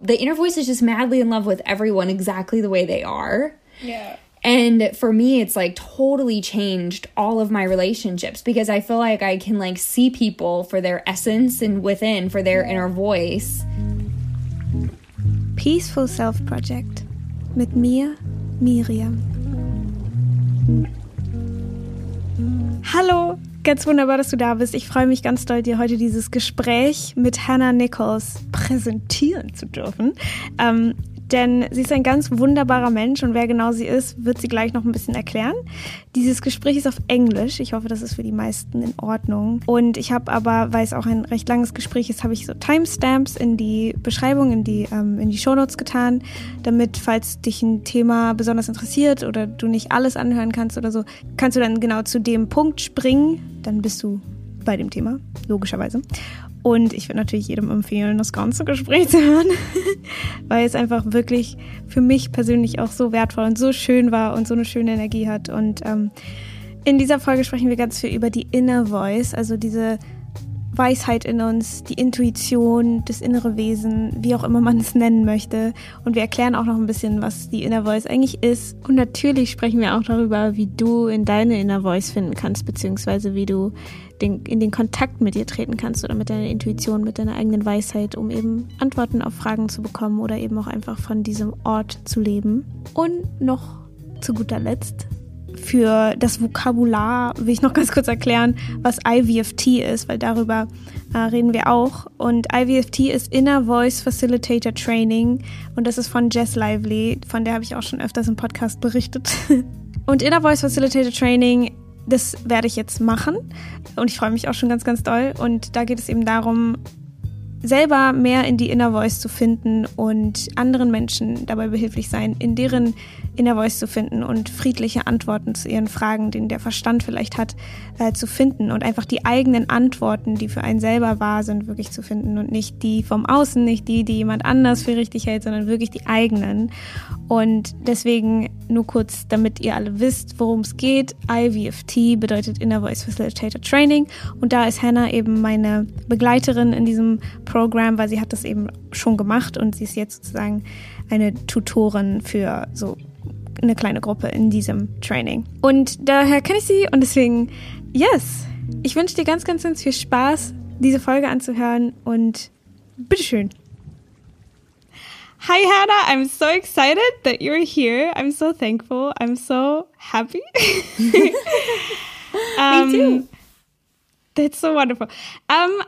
The inner voice is just madly in love with everyone exactly the way they are. Yeah. And for me, it's like totally changed all of my relationships because I feel like I can like see people for their essence and within for their inner voice. Peaceful Self Project mit mir, Miriam. Hallo, ganz wunderbar, dass du da bist. Ich freue mich ganz doll, dir heute dieses Gespräch mit Hannah Nichols präsentieren zu dürfen. Ähm, denn sie ist ein ganz wunderbarer Mensch und wer genau sie ist, wird sie gleich noch ein bisschen erklären. Dieses Gespräch ist auf Englisch. Ich hoffe, das ist für die meisten in Ordnung. Und ich habe aber, weil es auch ein recht langes Gespräch ist, habe ich so Timestamps in die Beschreibung, in die, ähm, in die Shownotes getan, damit, falls dich ein Thema besonders interessiert oder du nicht alles anhören kannst oder so, kannst du dann genau zu dem Punkt springen. Dann bist du bei dem Thema, logischerweise. Und ich würde natürlich jedem empfehlen, das ganze Gespräch zu hören, weil es einfach wirklich für mich persönlich auch so wertvoll und so schön war und so eine schöne Energie hat. Und ähm, in dieser Folge sprechen wir ganz viel über die Inner Voice, also diese Weisheit in uns, die Intuition, das innere Wesen, wie auch immer man es nennen möchte. Und wir erklären auch noch ein bisschen, was die Inner Voice eigentlich ist. Und natürlich sprechen wir auch darüber, wie du in deine Inner Voice finden kannst, beziehungsweise wie du den, in den Kontakt mit dir treten kannst oder mit deiner Intuition, mit deiner eigenen Weisheit, um eben Antworten auf Fragen zu bekommen oder eben auch einfach von diesem Ort zu leben. Und noch zu guter Letzt für das Vokabular will ich noch ganz kurz erklären, was IVFT ist, weil darüber äh, reden wir auch. Und IVFT ist Inner Voice Facilitator Training und das ist von Jess Lively, von der habe ich auch schon öfters im Podcast berichtet. Und Inner Voice Facilitator Training, das werde ich jetzt machen und ich freue mich auch schon ganz, ganz doll. Und da geht es eben darum, selber mehr in die Inner Voice zu finden und anderen Menschen dabei behilflich sein, in deren Inner Voice zu finden und friedliche Antworten zu ihren Fragen, den der Verstand vielleicht hat, äh, zu finden und einfach die eigenen Antworten, die für einen selber wahr sind, wirklich zu finden und nicht die vom Außen, nicht die, die jemand anders für richtig hält, sondern wirklich die eigenen. Und deswegen nur kurz, damit ihr alle wisst, worum es geht. IVFT bedeutet Inner Voice Facilitator Training und da ist Hannah eben meine Begleiterin in diesem Programm, weil sie hat das eben schon gemacht und sie ist jetzt sozusagen eine Tutorin für so eine kleine Gruppe in diesem Training. Und daher kenne ich sie und deswegen, yes, ich wünsche dir ganz, ganz, ganz viel Spaß, diese Folge anzuhören und bitteschön. Hi, Hannah. I'm so excited that you're here. I'm so thankful. I'm so happy. um, Me too. That's so wonderful. Um,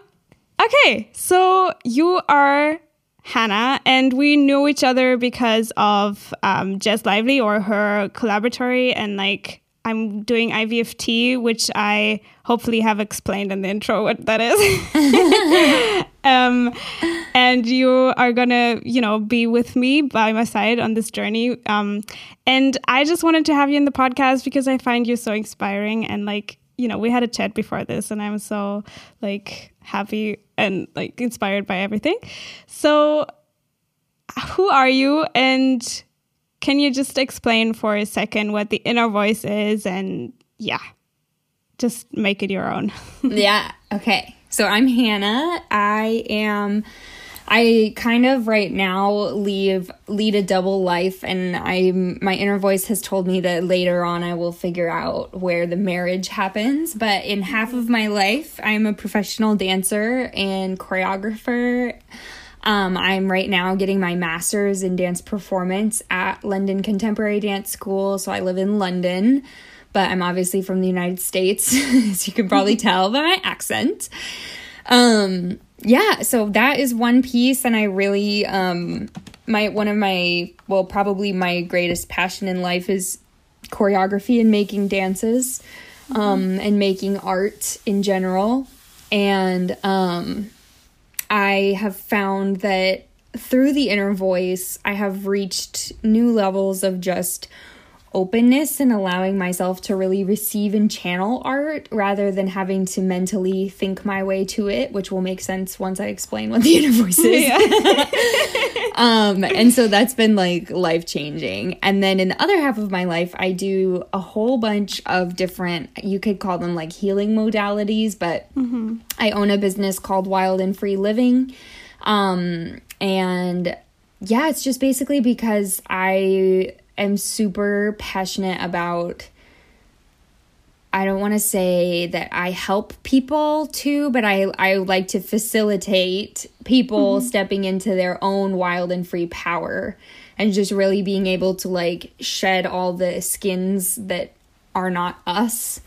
okay, so you are Hannah, and we know each other because of um, Jess Lively or her collaboratory, and like I'm doing IVFT, which I hopefully have explained in the intro what that is. um, and you are gonna, you know, be with me by my side on this journey. Um, and I just wanted to have you in the podcast because I find you so inspiring and like you know, we had a chat before this and I'm so like happy and like inspired by everything. So, who are you? And can you just explain for a second what the inner voice is? And yeah, just make it your own. yeah. Okay. So, I'm Hannah. I am I kind of right now leave lead a double life and I my inner voice has told me that later on I will figure out where the marriage happens, but in half of my life I'm a professional dancer and choreographer. Um, I'm right now getting my master's in dance performance at London Contemporary Dance School, so I live in London, but I'm obviously from the United States, as you can probably tell by my accent. Um, yeah, so that is one piece, and I really, um, my one of my, well, probably my greatest passion in life is choreography and making dances, um, and making art in general, and um, I have found that through the inner voice, I have reached new levels of just openness and allowing myself to really receive and channel art rather than having to mentally think my way to it, which will make sense once I explain what the voice is. um, and so that's been like life changing. And then in the other half of my life, I do a whole bunch of different, you could call them like healing modalities, but mm-hmm. I own a business called Wild and Free Living. Um, and yeah, it's just basically because I am super passionate about I don't want to say that I help people too, but I I like to facilitate people mm-hmm. stepping into their own wild and free power and just really being able to like shed all the skins that are not us.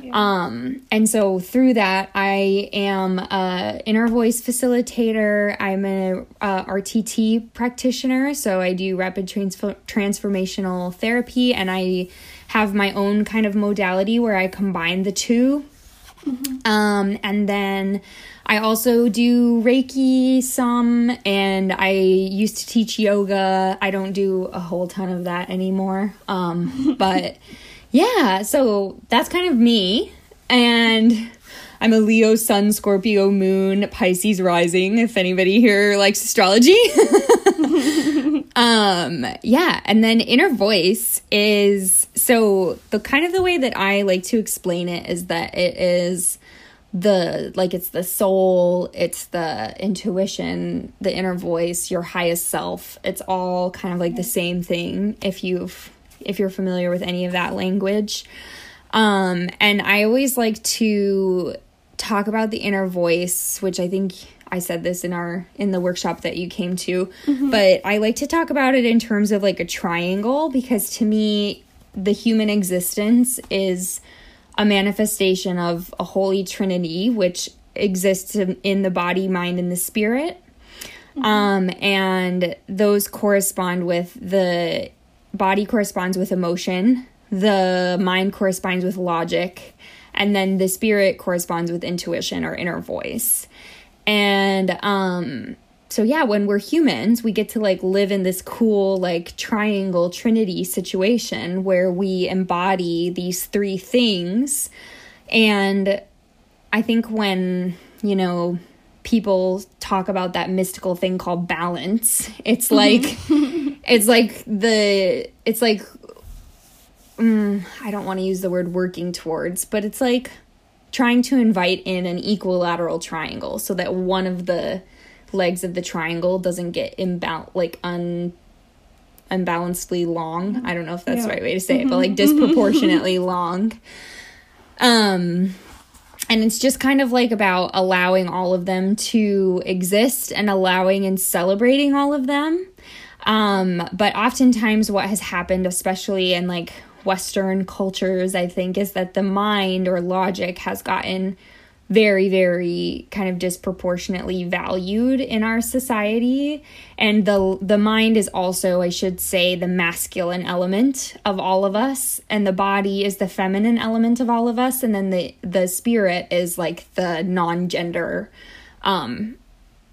Yeah. Um, and so through that, I am a inner voice facilitator. I'm a, a RTT practitioner, so I do rapid trans- transformational therapy, and I have my own kind of modality where I combine the 2 mm-hmm. Um, and then I also do Reiki some, and I used to teach yoga. I don't do a whole ton of that anymore. Um, but yeah, so that's kind of me. And I'm a Leo Sun, Scorpio Moon, Pisces rising, if anybody here likes astrology. um, yeah, and then inner voice is so the kind of the way that I like to explain it is that it is the like it's the soul, it's the intuition, the inner voice, your highest self. It's all kind of like the same thing if you've if you're familiar with any of that language. Um, and I always like to talk about the inner voice, which I think I said this in our in the workshop that you came to, mm-hmm. but I like to talk about it in terms of like a triangle because to me the human existence is a manifestation of a holy trinity which exists in the body, mind and the spirit. Mm-hmm. Um and those correspond with the body corresponds with emotion, the mind corresponds with logic, and then the spirit corresponds with intuition or inner voice. And um so yeah, when we're humans, we get to like live in this cool like triangle trinity situation where we embody these three things. And I think when, you know, people talk about that mystical thing called balance, it's like it's like the it's like mm, I don't want to use the word working towards, but it's like trying to invite in an equilateral triangle so that one of the legs of the triangle doesn't get imbal like un unbalancedly long. I don't know if that's yeah. the right way to say it, but like disproportionately long. Um and it's just kind of like about allowing all of them to exist and allowing and celebrating all of them. Um, but oftentimes, what has happened, especially in like Western cultures, I think, is that the mind or logic has gotten very very kind of disproportionately valued in our society and the the mind is also I should say the masculine element of all of us and the body is the feminine element of all of us and then the the spirit is like the non-gender um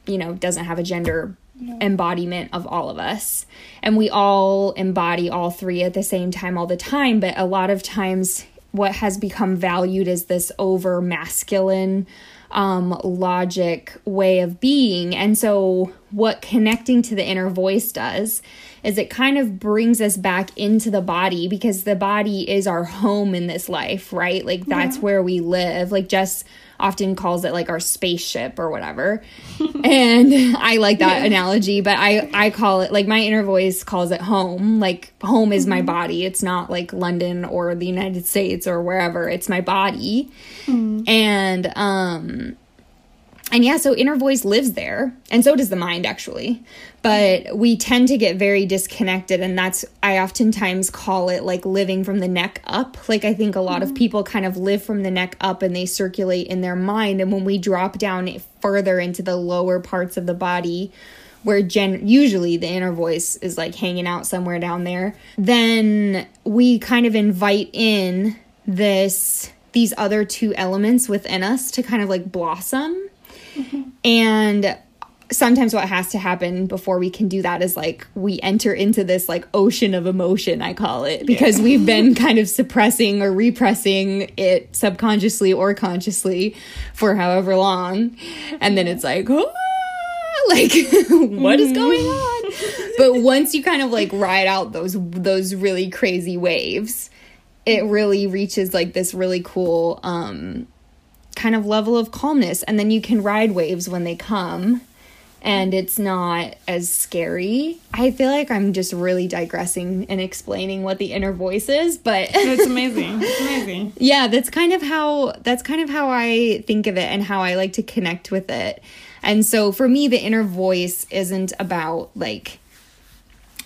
you know doesn't have a gender no. embodiment of all of us. And we all embody all three at the same time all the time, but a lot of times what has become valued is this over masculine um, logic way of being. And so, what connecting to the inner voice does is it kind of brings us back into the body because the body is our home in this life, right? Like, that's yeah. where we live. Like, just often calls it like our spaceship or whatever. and I like that yeah. analogy, but I I call it like my inner voice calls it home. Like home is mm-hmm. my body. It's not like London or the United States or wherever. It's my body. Mm. And um and yeah, so inner voice lives there, and so does the mind actually. But we tend to get very disconnected, and that's I oftentimes call it like living from the neck up. Like I think a lot mm-hmm. of people kind of live from the neck up and they circulate in their mind, and when we drop down further into the lower parts of the body, where gen usually the inner voice is like hanging out somewhere down there, then we kind of invite in this these other two elements within us to kind of like blossom Mm-hmm. And sometimes what has to happen before we can do that is like we enter into this like ocean of emotion i call it because yeah. we've been kind of suppressing or repressing it subconsciously or consciously for however long and then it's like oh, like what is going mm-hmm. on but once you kind of like ride out those those really crazy waves it really reaches like this really cool um kind of level of calmness and then you can ride waves when they come and it's not as scary. I feel like I'm just really digressing and explaining what the inner voice is, but it's amazing. It's amazing. yeah, that's kind of how that's kind of how I think of it and how I like to connect with it. And so for me the inner voice isn't about like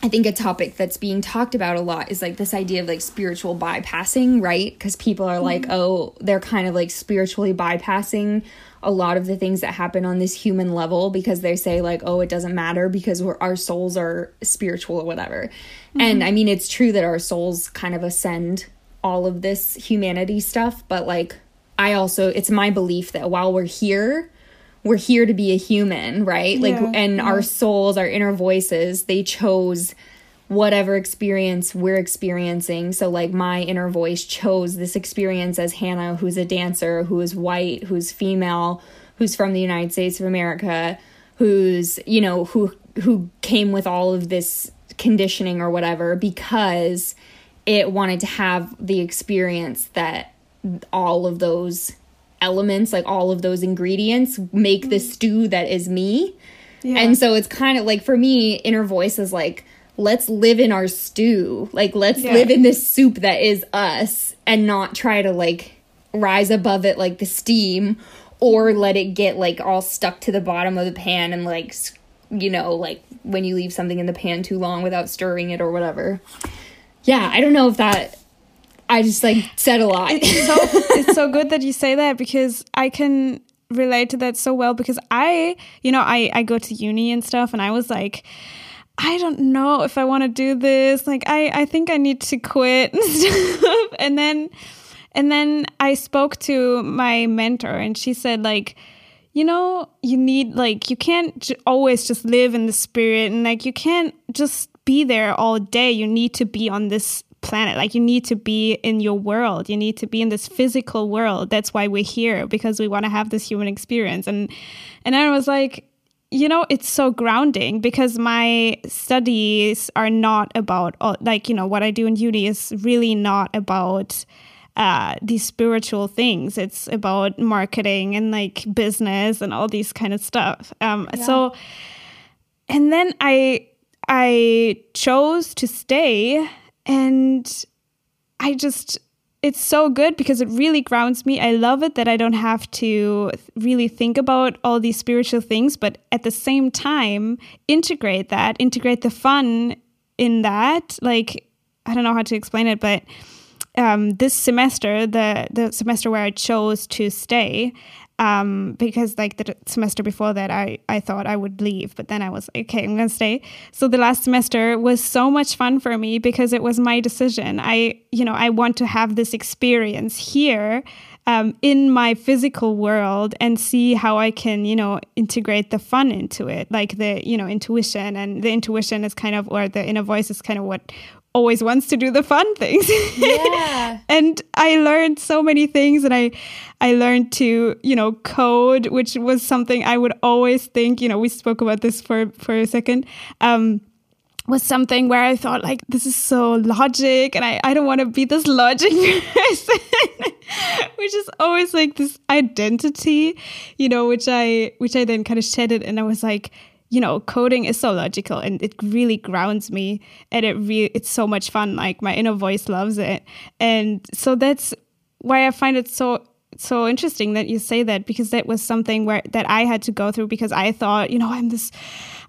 I think a topic that's being talked about a lot is like this idea of like spiritual bypassing, right? Because people are like, mm-hmm. oh, they're kind of like spiritually bypassing a lot of the things that happen on this human level because they say like oh it doesn't matter because we're, our souls are spiritual or whatever mm-hmm. and i mean it's true that our souls kind of ascend all of this humanity stuff but like i also it's my belief that while we're here we're here to be a human right like yeah, and yeah. our souls our inner voices they chose whatever experience we're experiencing. So, like, my inner voice chose this experience as Hannah, who's a dancer, who is white, who's female, who's from the United States of America, who's, you know, who who came with all of this conditioning or whatever because it wanted to have the experience that all of those elements like all of those ingredients make the mm. stew that is me yeah. and so it's kind of like for me inner voice is like let's live in our stew. Like let's yeah. live in this soup that is us and not try to like rise above it like the steam or let it get like all stuck to the bottom of the pan and like you know like when you leave something in the pan too long without stirring it or whatever. Yeah, I don't know if that I just like said a lot. It's so it's so good that you say that because I can relate to that so well because I, you know, I I go to uni and stuff and I was like I don't know if I want to do this. Like I I think I need to quit and stuff. And then and then I spoke to my mentor and she said like you know, you need like you can't j- always just live in the spirit and like you can't just be there all day. You need to be on this planet. Like you need to be in your world. You need to be in this physical world. That's why we're here because we want to have this human experience. And and I was like you know it's so grounding because my studies are not about like you know what i do in uni is really not about uh, these spiritual things it's about marketing and like business and all these kind of stuff um, yeah. so and then i i chose to stay and i just it's so good because it really grounds me. I love it that I don't have to really think about all these spiritual things, but at the same time, integrate that, integrate the fun in that. Like, I don't know how to explain it, but um, this semester, the the semester where I chose to stay, um, because like the semester before that I, I thought I would leave, but then I was like, okay, I'm gonna stay. So the last semester was so much fun for me because it was my decision. I, you know, I want to have this experience here um, in my physical world and see how I can, you know, integrate the fun into it, like the, you know, intuition and the intuition is kind of, or the inner voice is kind of what always wants to do the fun things. Yeah. and I learned so many things and I I learned to, you know, code, which was something I would always think, you know, we spoke about this for for a second. Um was something where I thought like this is so logic and I, I don't want to be this logic person which is always like this identity you know which I which I then kind of shedded and I was like you know, coding is so logical and it really grounds me and it really it's so much fun. Like my inner voice loves it. And so that's why I find it so so interesting that you say that because that was something where that I had to go through because I thought, you know, I'm this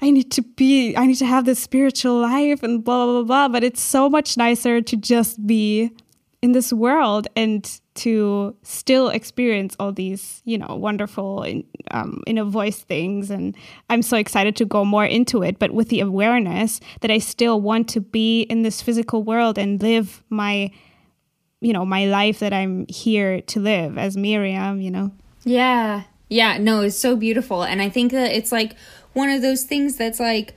I need to be I need to have this spiritual life and blah blah blah blah. But it's so much nicer to just be in this world and to still experience all these, you know, wonderful um, inner voice things. And I'm so excited to go more into it, but with the awareness that I still want to be in this physical world and live my, you know, my life that I'm here to live as Miriam, you know? Yeah. Yeah. No, it's so beautiful. And I think that it's like one of those things that's like,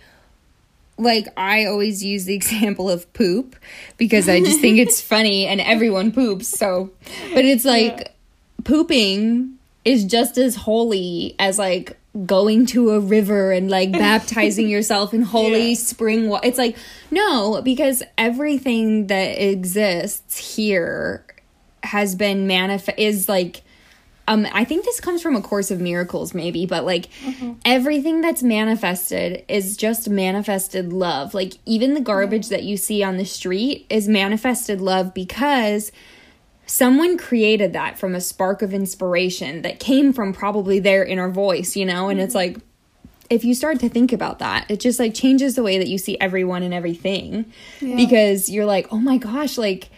like I always use the example of poop because I just think it's funny and everyone poops. So, but it's like yeah. pooping is just as holy as like going to a river and like baptizing yourself in holy yeah. spring water. It's like no, because everything that exists here has been manifest is like um I think this comes from a course of miracles maybe, but like mm-hmm. everything that's manifested is just manifested love. Like even the garbage that you see on the street is manifested love because someone created that from a spark of inspiration that came from probably their inner voice, you know? And mm-hmm. it's like if you start to think about that, it just like changes the way that you see everyone and everything yeah. because you're like, "Oh my gosh, like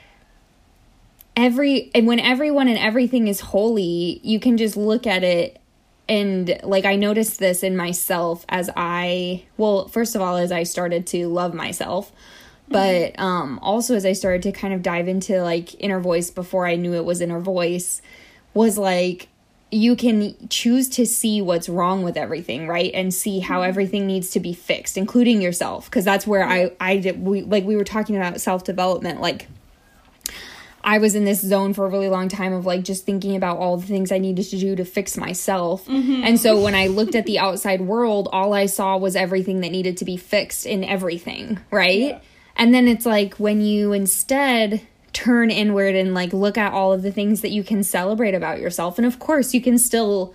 every and when everyone and everything is holy, you can just look at it and like I noticed this in myself as I well, first of all as I started to love myself, but mm-hmm. um also as I started to kind of dive into like inner voice before I knew it was inner voice was like you can choose to see what's wrong with everything right and see how mm-hmm. everything needs to be fixed including yourself because that's where i i did we like we were talking about self development like I was in this zone for a really long time of like just thinking about all the things I needed to do to fix myself. Mm-hmm. And so when I looked at the outside world, all I saw was everything that needed to be fixed in everything, right? Yeah. And then it's like when you instead turn inward and like look at all of the things that you can celebrate about yourself. And of course, you can still,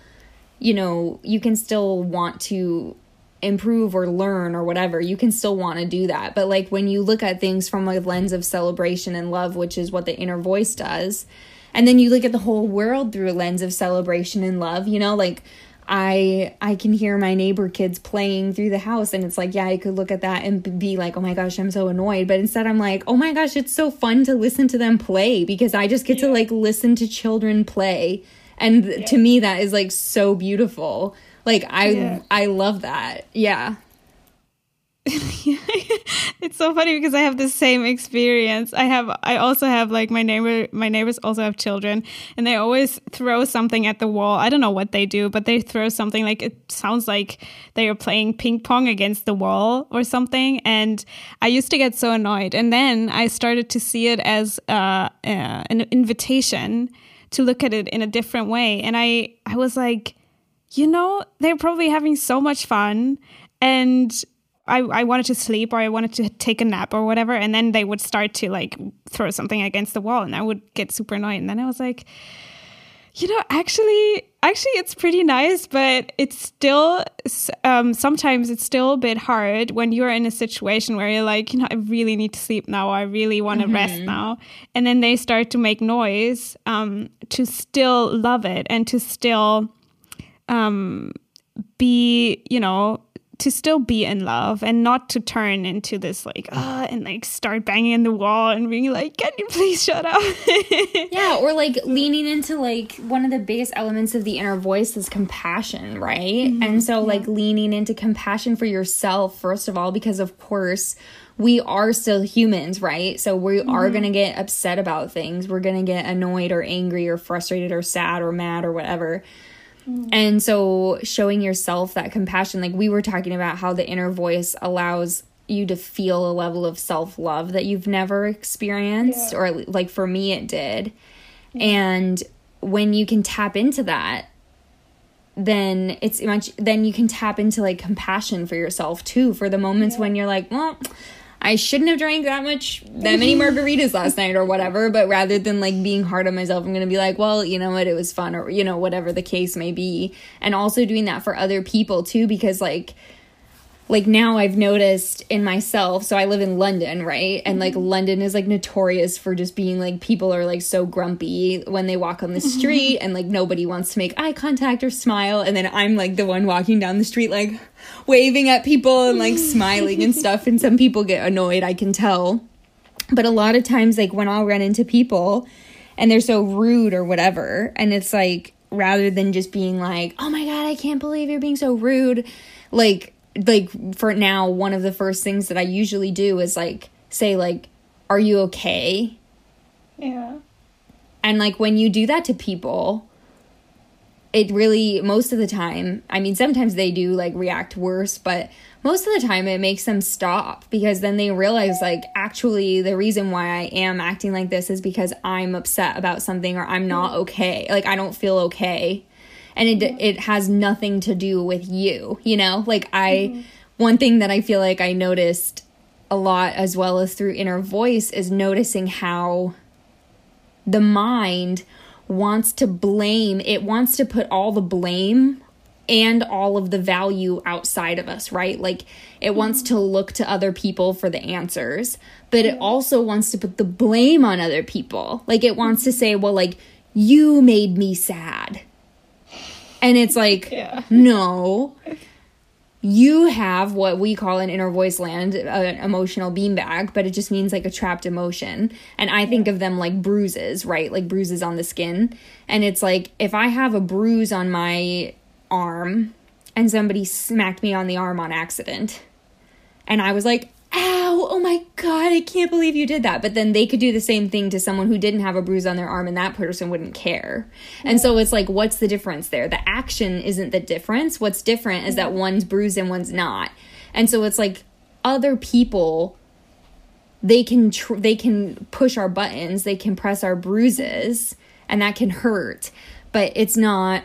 you know, you can still want to improve or learn or whatever, you can still want to do that. But like when you look at things from a lens of celebration and love, which is what the inner voice does, and then you look at the whole world through a lens of celebration and love, you know, like I I can hear my neighbor kids playing through the house and it's like, yeah, I could look at that and be like, "Oh my gosh, I'm so annoyed." But instead I'm like, "Oh my gosh, it's so fun to listen to them play because I just get yeah. to like listen to children play." And yeah. to me that is like so beautiful. Like I yeah. I love that. Yeah. it's so funny because I have the same experience. I have I also have like my neighbor my neighbors also have children and they always throw something at the wall. I don't know what they do, but they throw something like it sounds like they are playing ping pong against the wall or something and I used to get so annoyed and then I started to see it as uh, uh, an invitation to look at it in a different way and I I was like you know, they're probably having so much fun and I, I wanted to sleep or I wanted to take a nap or whatever. And then they would start to like throw something against the wall and I would get super annoyed. And then I was like, you know, actually, actually, it's pretty nice, but it's still, um, sometimes it's still a bit hard when you're in a situation where you're like, you know, I really need to sleep now. I really want to mm-hmm. rest now. And then they start to make noise um, to still love it and to still um, be, you know, to still be in love and not to turn into this like ah uh, and like start banging in the wall and being like can you please shut up yeah or like leaning into like one of the biggest elements of the inner voice is compassion right mm-hmm. and so yeah. like leaning into compassion for yourself first of all because of course we are still humans right so we mm-hmm. are going to get upset about things we're going to get annoyed or angry or frustrated or sad or mad or whatever And so showing yourself that compassion, like we were talking about how the inner voice allows you to feel a level of self love that you've never experienced, yeah. or like for me, it did. And when you can tap into that, then it's much, then you can tap into like compassion for yourself too, for the moments yeah. when you're like, well, I shouldn't have drank that much, that many margaritas last night or whatever. But rather than like being hard on myself, I'm going to be like, well, you know what, it was fun or, you know, whatever the case may be. And also doing that for other people too, because like, like now I've noticed in myself. So I live in London, right? And like mm-hmm. London is like notorious for just being like people are like so grumpy when they walk on the mm-hmm. street and like nobody wants to make eye contact or smile. And then I'm like the one walking down the street, like waving at people and like smiling and stuff. And some people get annoyed, I can tell. But a lot of times, like when I'll run into people and they're so rude or whatever, and it's like rather than just being like, oh my God, I can't believe you're being so rude, like, like for now one of the first things that I usually do is like say like are you okay? Yeah. And like when you do that to people it really most of the time I mean sometimes they do like react worse but most of the time it makes them stop because then they realize like actually the reason why I am acting like this is because I'm upset about something or I'm not mm-hmm. okay like I don't feel okay and it mm-hmm. it has nothing to do with you you know like i mm-hmm. one thing that i feel like i noticed a lot as well as through inner voice is noticing how the mind wants to blame, it wants to put all the blame and all of the value outside of us, right? Like it wants mm-hmm. to look to other people for the answers, but it mm-hmm. also wants to put the blame on other people. Like it wants to say, well, like you made me sad. And it's like, Yeah. no, you have what we call in inner voice land uh, an emotional beanbag, but it just means like a trapped emotion. And I think of them like bruises, right? Like bruises on the skin. And it's like if I have a bruise on my arm and somebody smacked me on the arm on accident, and I was like, oh my God, I can't believe you did that. But then they could do the same thing to someone who didn't have a bruise on their arm and that person wouldn't care. And so it's like, what's the difference there? The action isn't the difference. What's different is that one's bruised and one's not. And so it's like other people they can tr- they can push our buttons, they can press our bruises and that can hurt, but it's not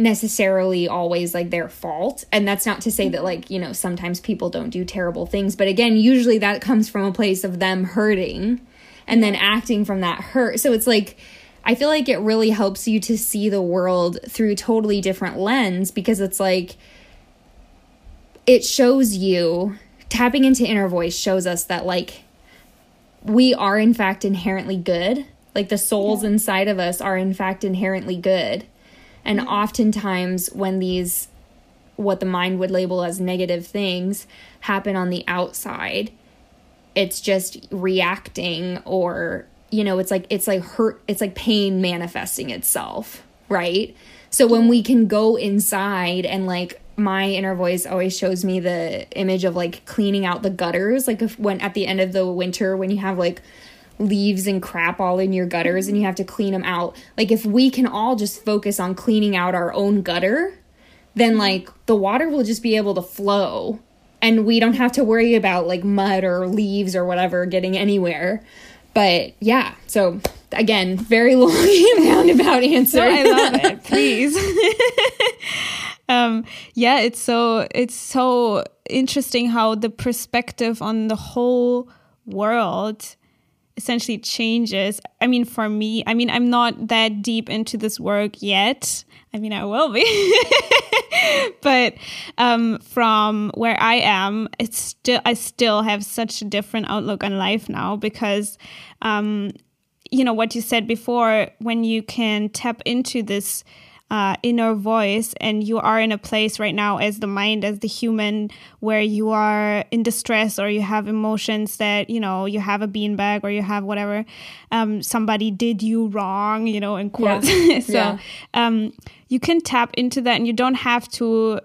necessarily always like their fault. And that's not to say that like you know sometimes people don't do terrible things. But again usually that comes from a place of them hurting and then acting from that hurt. So it's like i feel like it really helps you to see the world through a totally different lens because it's like it shows you tapping into inner voice shows us that like we are in fact inherently good. Like the souls inside of us are in fact inherently good and mm-hmm. oftentimes when these what the mind would label as negative things happen on the outside it's just reacting or you know it's like it's like hurt it's like pain manifesting itself right? So when we can go inside and like my inner voice always shows me the image of like cleaning out the gutters like if when at the end of the winter when you have like leaves and crap all in your gutters and you have to clean them out like if we can all just focus on cleaning out our own gutter then like the water will just be able to flow and we don't have to worry about like mud or leaves or whatever getting anywhere but yeah so again very long and roundabout answer No, I love it. Please. um, yeah, it's so it's so interesting how the perspective on the whole world essentially changes. I mean, for me, I mean, I'm not that deep into this work yet. I mean, I will be. but um, from where I am, it's still I still have such a different outlook on life now because um, you know what you said before when you can tap into this uh, inner voice and you are in a place right now as the mind as the human where you are in distress or you have emotions that you know you have a beanbag or you have whatever um, somebody did you wrong you know in quotes so Yeah. um, you can tap into that and you don't have to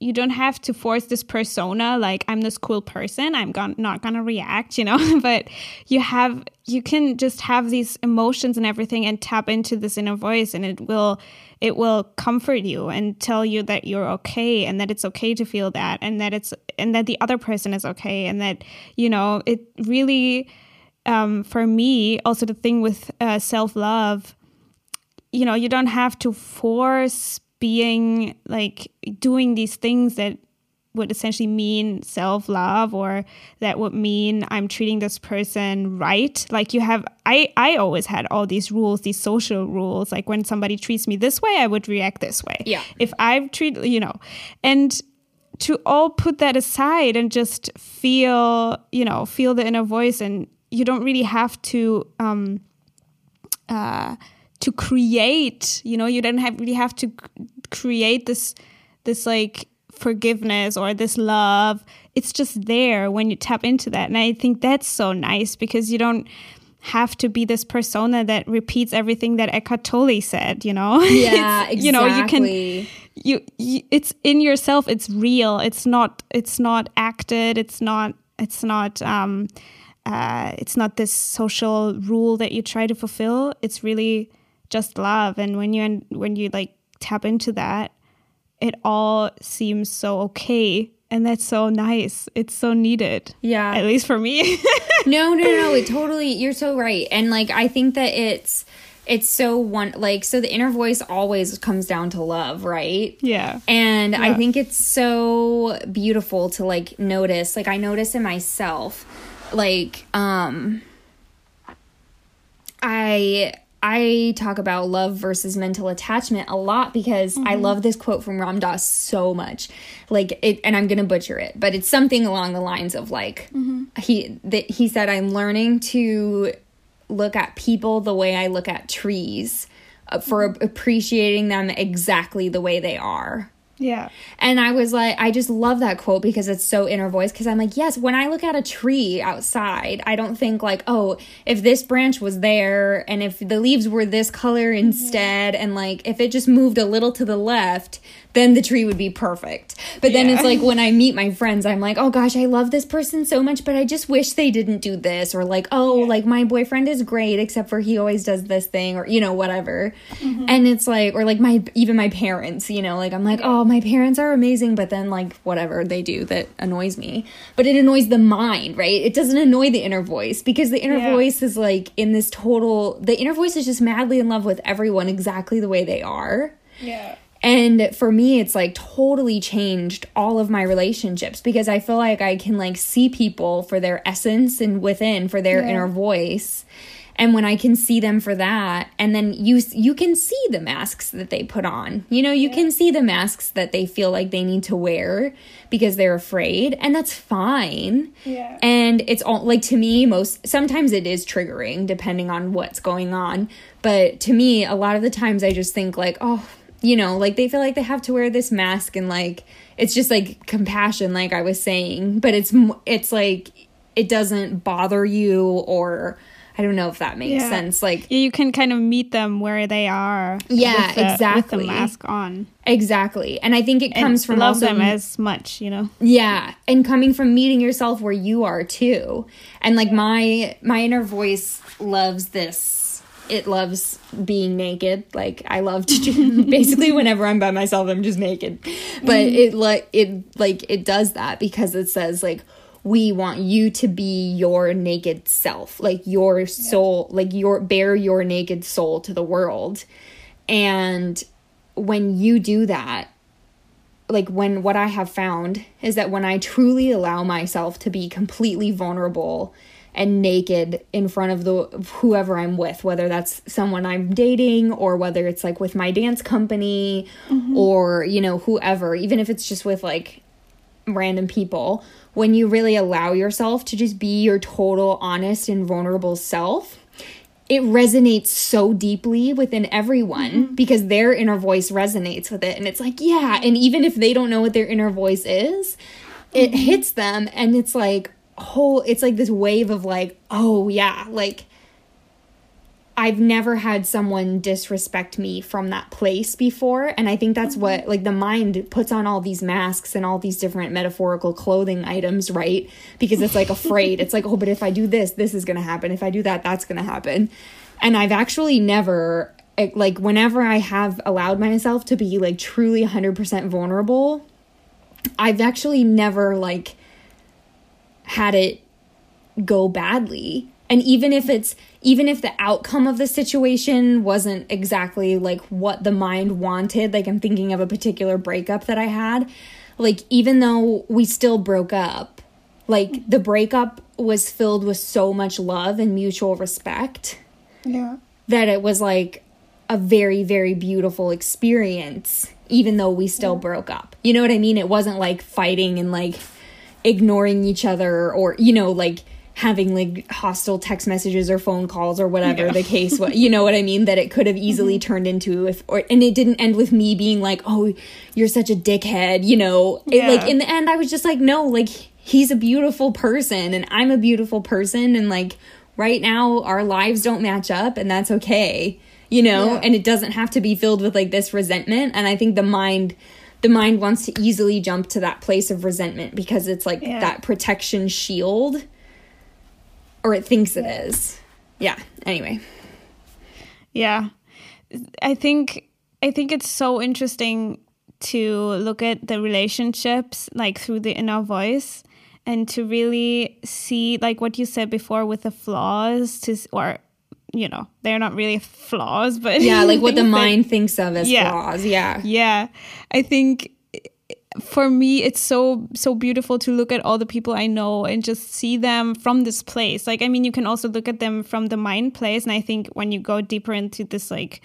you don't have to force this persona like i'm this cool person i'm gon- not gonna react you know? But you have you can just have these emotions and everything and tap into this inner voice and it will it will comfort you and tell you that you're okay and that it's okay to feel that and that it's and that the other person is okay and that you know it really um, for me also the thing with uh, self-love you know you don't have to force being like doing these things that would essentially mean self love or that would mean I'm treating this person right. Like you have, I, I always had all these rules, these social rules. Like when somebody treats me this way, I would react this way. Yeah. If I treat, you know, and to all put that aside and just feel, you know, feel the inner voice and you don't really have to, um, uh, to create you know you don't have really have to create this this like forgiveness or this love it's just there when you tap into that and i think that's so nice because you don't have to be this persona that repeats everything that Eckhart Tolle said, you know? Yeah, It's- You know, you can you, you it's in yourself, it's real. It's not it's not acted, it's not it's not um uh it's not this social rule that you try to fulfill. It's really just love and when you when you like tap into that, it all seems so okay and that's so nice. It's so needed. Yeah. At least for me. no, no, no. It totally. You're so right. And like, I think that it's it's so one like so the inner voice always comes down to love, right? yeah. And I think it's so beautiful to like notice. Like I notice in myself, like um I I talk about love versus mental attachment a lot because mm-hmm. I love this quote from Ram Dass so much. Like it and I'm going to butcher it, but it's something along the lines of like mm-hmm. he that he said I'm learning to look at people the way I look at trees uh, for mm-hmm. appreciating them exactly the way they are. Yeah. And I was like, I just love that quote because it's so inner voice. Because I'm like, yes, when I look at a tree outside, I don't think like, oh, if this branch was there and if the leaves were this color instead, mm-hmm. and like if it just moved a little to the left, then the tree would be perfect. But then yeah. it's like when I meet my friends, I'm like, oh gosh, I love this person so much, but I just wish they didn't do this. Or like, oh, yeah. like my boyfriend is great, except for he always does this thing, or you know, whatever. Mm-hmm. And it's like, or like my, even my parents, you know, like I'm like, oh, my parents are amazing, but then like whatever they do that annoys me. But it annoys the mind, right? It doesn't annoy the inner voice because the inner yeah. voice is like in this total, the inner voice is just madly in love with everyone exactly the way they are. Yeah. And for me, it's like totally changed all of my relationships because I feel like I can like see people for their essence and within for their yeah. inner voice. And when I can see them for that, and then you you can see the masks that they put on. You know, you yeah. can see the masks that they feel like they need to wear because they're afraid, and that's fine. Yeah. And it's all like to me most sometimes it is triggering depending on what's going on, but to me a lot of the times I just think like, "Oh, you know, like they feel like they have to wear this mask and like it's just like compassion like I was saying, but it's it's like it doesn't bother you or I don't know if that makes yeah. sense. Like you can kind of meet them where they are. Yeah, the, exactly. With the mask on. Exactly, and I think it comes and from love also, them as much, you know. Yeah, and coming from meeting yourself where you are too, and like my my inner voice loves this it loves being naked. Like I love to do basically whenever I'm by myself, I'm just naked. But mm. it like it like it does that because it says like we want you to be your naked self, like your soul, like your bear your naked soul to the world. And when you do that, like when what I have found is that when I truly allow myself to be completely vulnerable and naked in front of the whoever I'm with, whether that's someone I'm dating or whether it's like with my dance company mm-hmm. or you know whoever, even if it's just with like random people, when you really allow yourself to just be your total honest and vulnerable self, it resonates so deeply within everyone mm-hmm. because their inner voice resonates with it and it's like, yeah, and even if they don't know what their inner voice is, it mm-hmm. hits them and it's like whole it's like this wave of like oh yeah like I've never had someone disrespect me from that place before. And I think that's mm-hmm. what, like, the mind puts on all these masks and all these different metaphorical clothing items, right? Because it's like afraid. it's like, oh, but if I do this, this is going to happen. If I do that, that's going to happen. And I've actually never, like, whenever I have allowed myself to be, like, truly 100% vulnerable, I've actually never, like, had it go badly. And even if it's even if the outcome of the situation wasn't exactly like what the mind wanted like i'm thinking of a particular breakup that i had like even though we still broke up like the breakup was filled with so much love and mutual respect yeah. that it was like a very very beautiful experience even though we still yeah. broke up. You know what i mean? It wasn't like fighting and like ignoring each other or you know like having like hostile text messages or phone calls or whatever yeah. the case was you know what i mean that it could have easily mm-hmm. turned into if or and it didn't end with me being like oh you're such a dickhead you know yeah. it, like in the end i was just like no like he's a beautiful person and i'm a beautiful person and like right now our lives don't match up and that's okay you know yeah. and it doesn't have to be filled with like this resentment and i think the mind the mind wants to easily jump to that place of resentment because it's like yeah. that protection shield or it thinks it is. Yeah. Anyway. Yeah. I think I think it's so interesting to look at the relationships like through the inner voice and to really see like what you said before with the flaws to or you know they're not really flaws but yeah like what the mind thinks of as yeah. flaws yeah yeah i think for me it's so so beautiful to look at all the people i know and just see them from this place like i mean you can also look at them from the mind place and i think when you go deeper into this like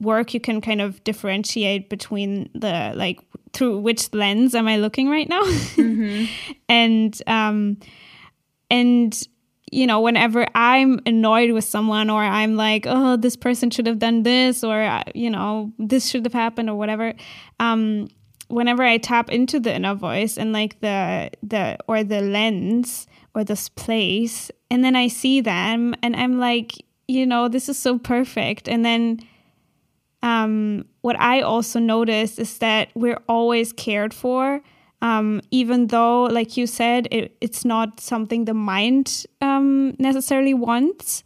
work you can kind of differentiate between the like through which lens am i looking right now mm-hmm. and um and you know, whenever I'm annoyed with someone or I'm like, oh, this person should have done this or, uh, you know, this should have happened or whatever, um, whenever I tap into the inner voice and like the, the, or the lens or this place, and then I see them and I'm like, you know, this is so perfect. And then, um, what I also notice is that we're always cared for um, even though, like you said, it, it's not something the mind um, necessarily wants.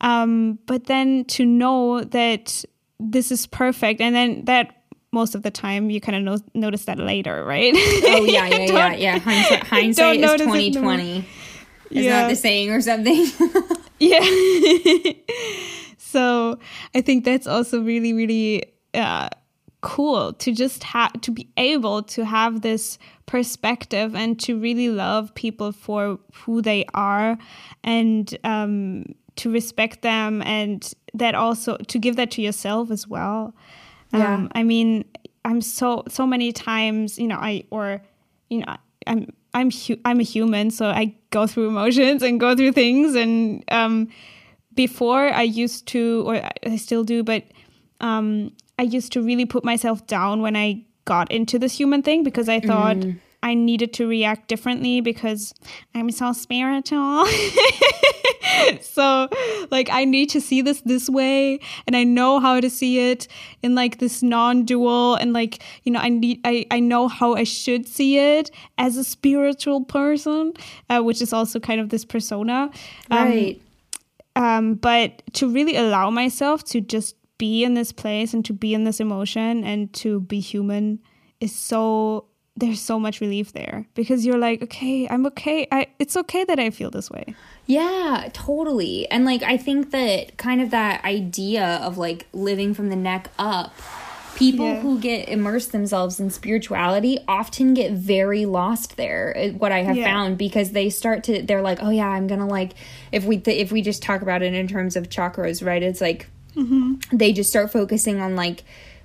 Um, but then to know that this is perfect, and then that most of the time you kind of no- notice that later, right? Oh yeah, yeah, yeah, yeah. Hindsight, hindsight is twenty twenty. Is yeah. that the saying or something? yeah. so I think that's also really, really uh, cool to just have to be able to have this perspective and to really love people for who they are and um, to respect them and that also to give that to yourself as well yeah. Um, i mean i'm so so many times you know i or you know i'm i'm hu- i'm a human so i go through emotions and go through things and um, before i used to or i still do but um, I used to really put myself down when I got into this human thing because I thought mm. I needed to react differently because I'm so spiritual. so like I need to see this this way and I know how to see it in like this non-dual and like you know I need I, I know how I should see it as a spiritual person uh, which is also kind of this persona um, right um, but to really allow myself to just be in this place and to be in this emotion and to be human is so there's so much relief there because you're like okay i'm okay I, it's okay that i feel this way yeah totally and like i think that kind of that idea of like living from the neck up people yeah. who get immersed themselves in spirituality often get very lost there uh, what i have yeah. found because they start to they're like oh yeah i'm gonna like if we th- if we just talk about it in terms of chakras right it's like mm-hmm. they just start focusing on like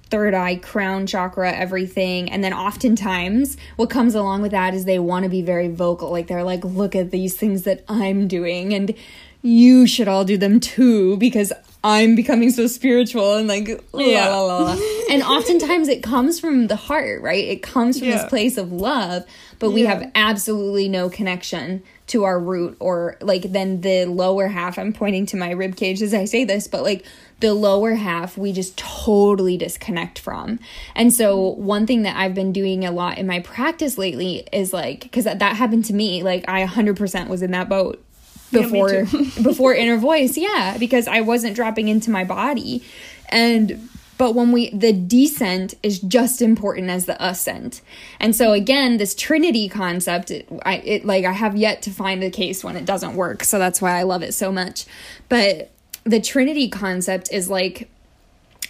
third eye, crown chakra, everything. And then oftentimes what comes along with that is they want to be very vocal. Like they're like, look at these things that I'm doing and you should all do them too because I'm becoming so spiritual and like yeah. la la la. and oftentimes it comes from the heart, right? It comes from yeah. this place of love, but yeah. we have absolutely no connection to our root or like then the lower half. I'm pointing to my rib cage as I say this, but like the lower half we just totally disconnect from. And so one thing that I've been doing a lot in my practice lately is like cuz that, that happened to me, like I 100% was in that boat before yeah, before inner voice yeah because i wasn't dropping into my body and but when we the descent is just important as the ascent. And so again this trinity concept it, I, it like i have yet to find a case when it doesn't work so that's why i love it so much. But the trinity concept is like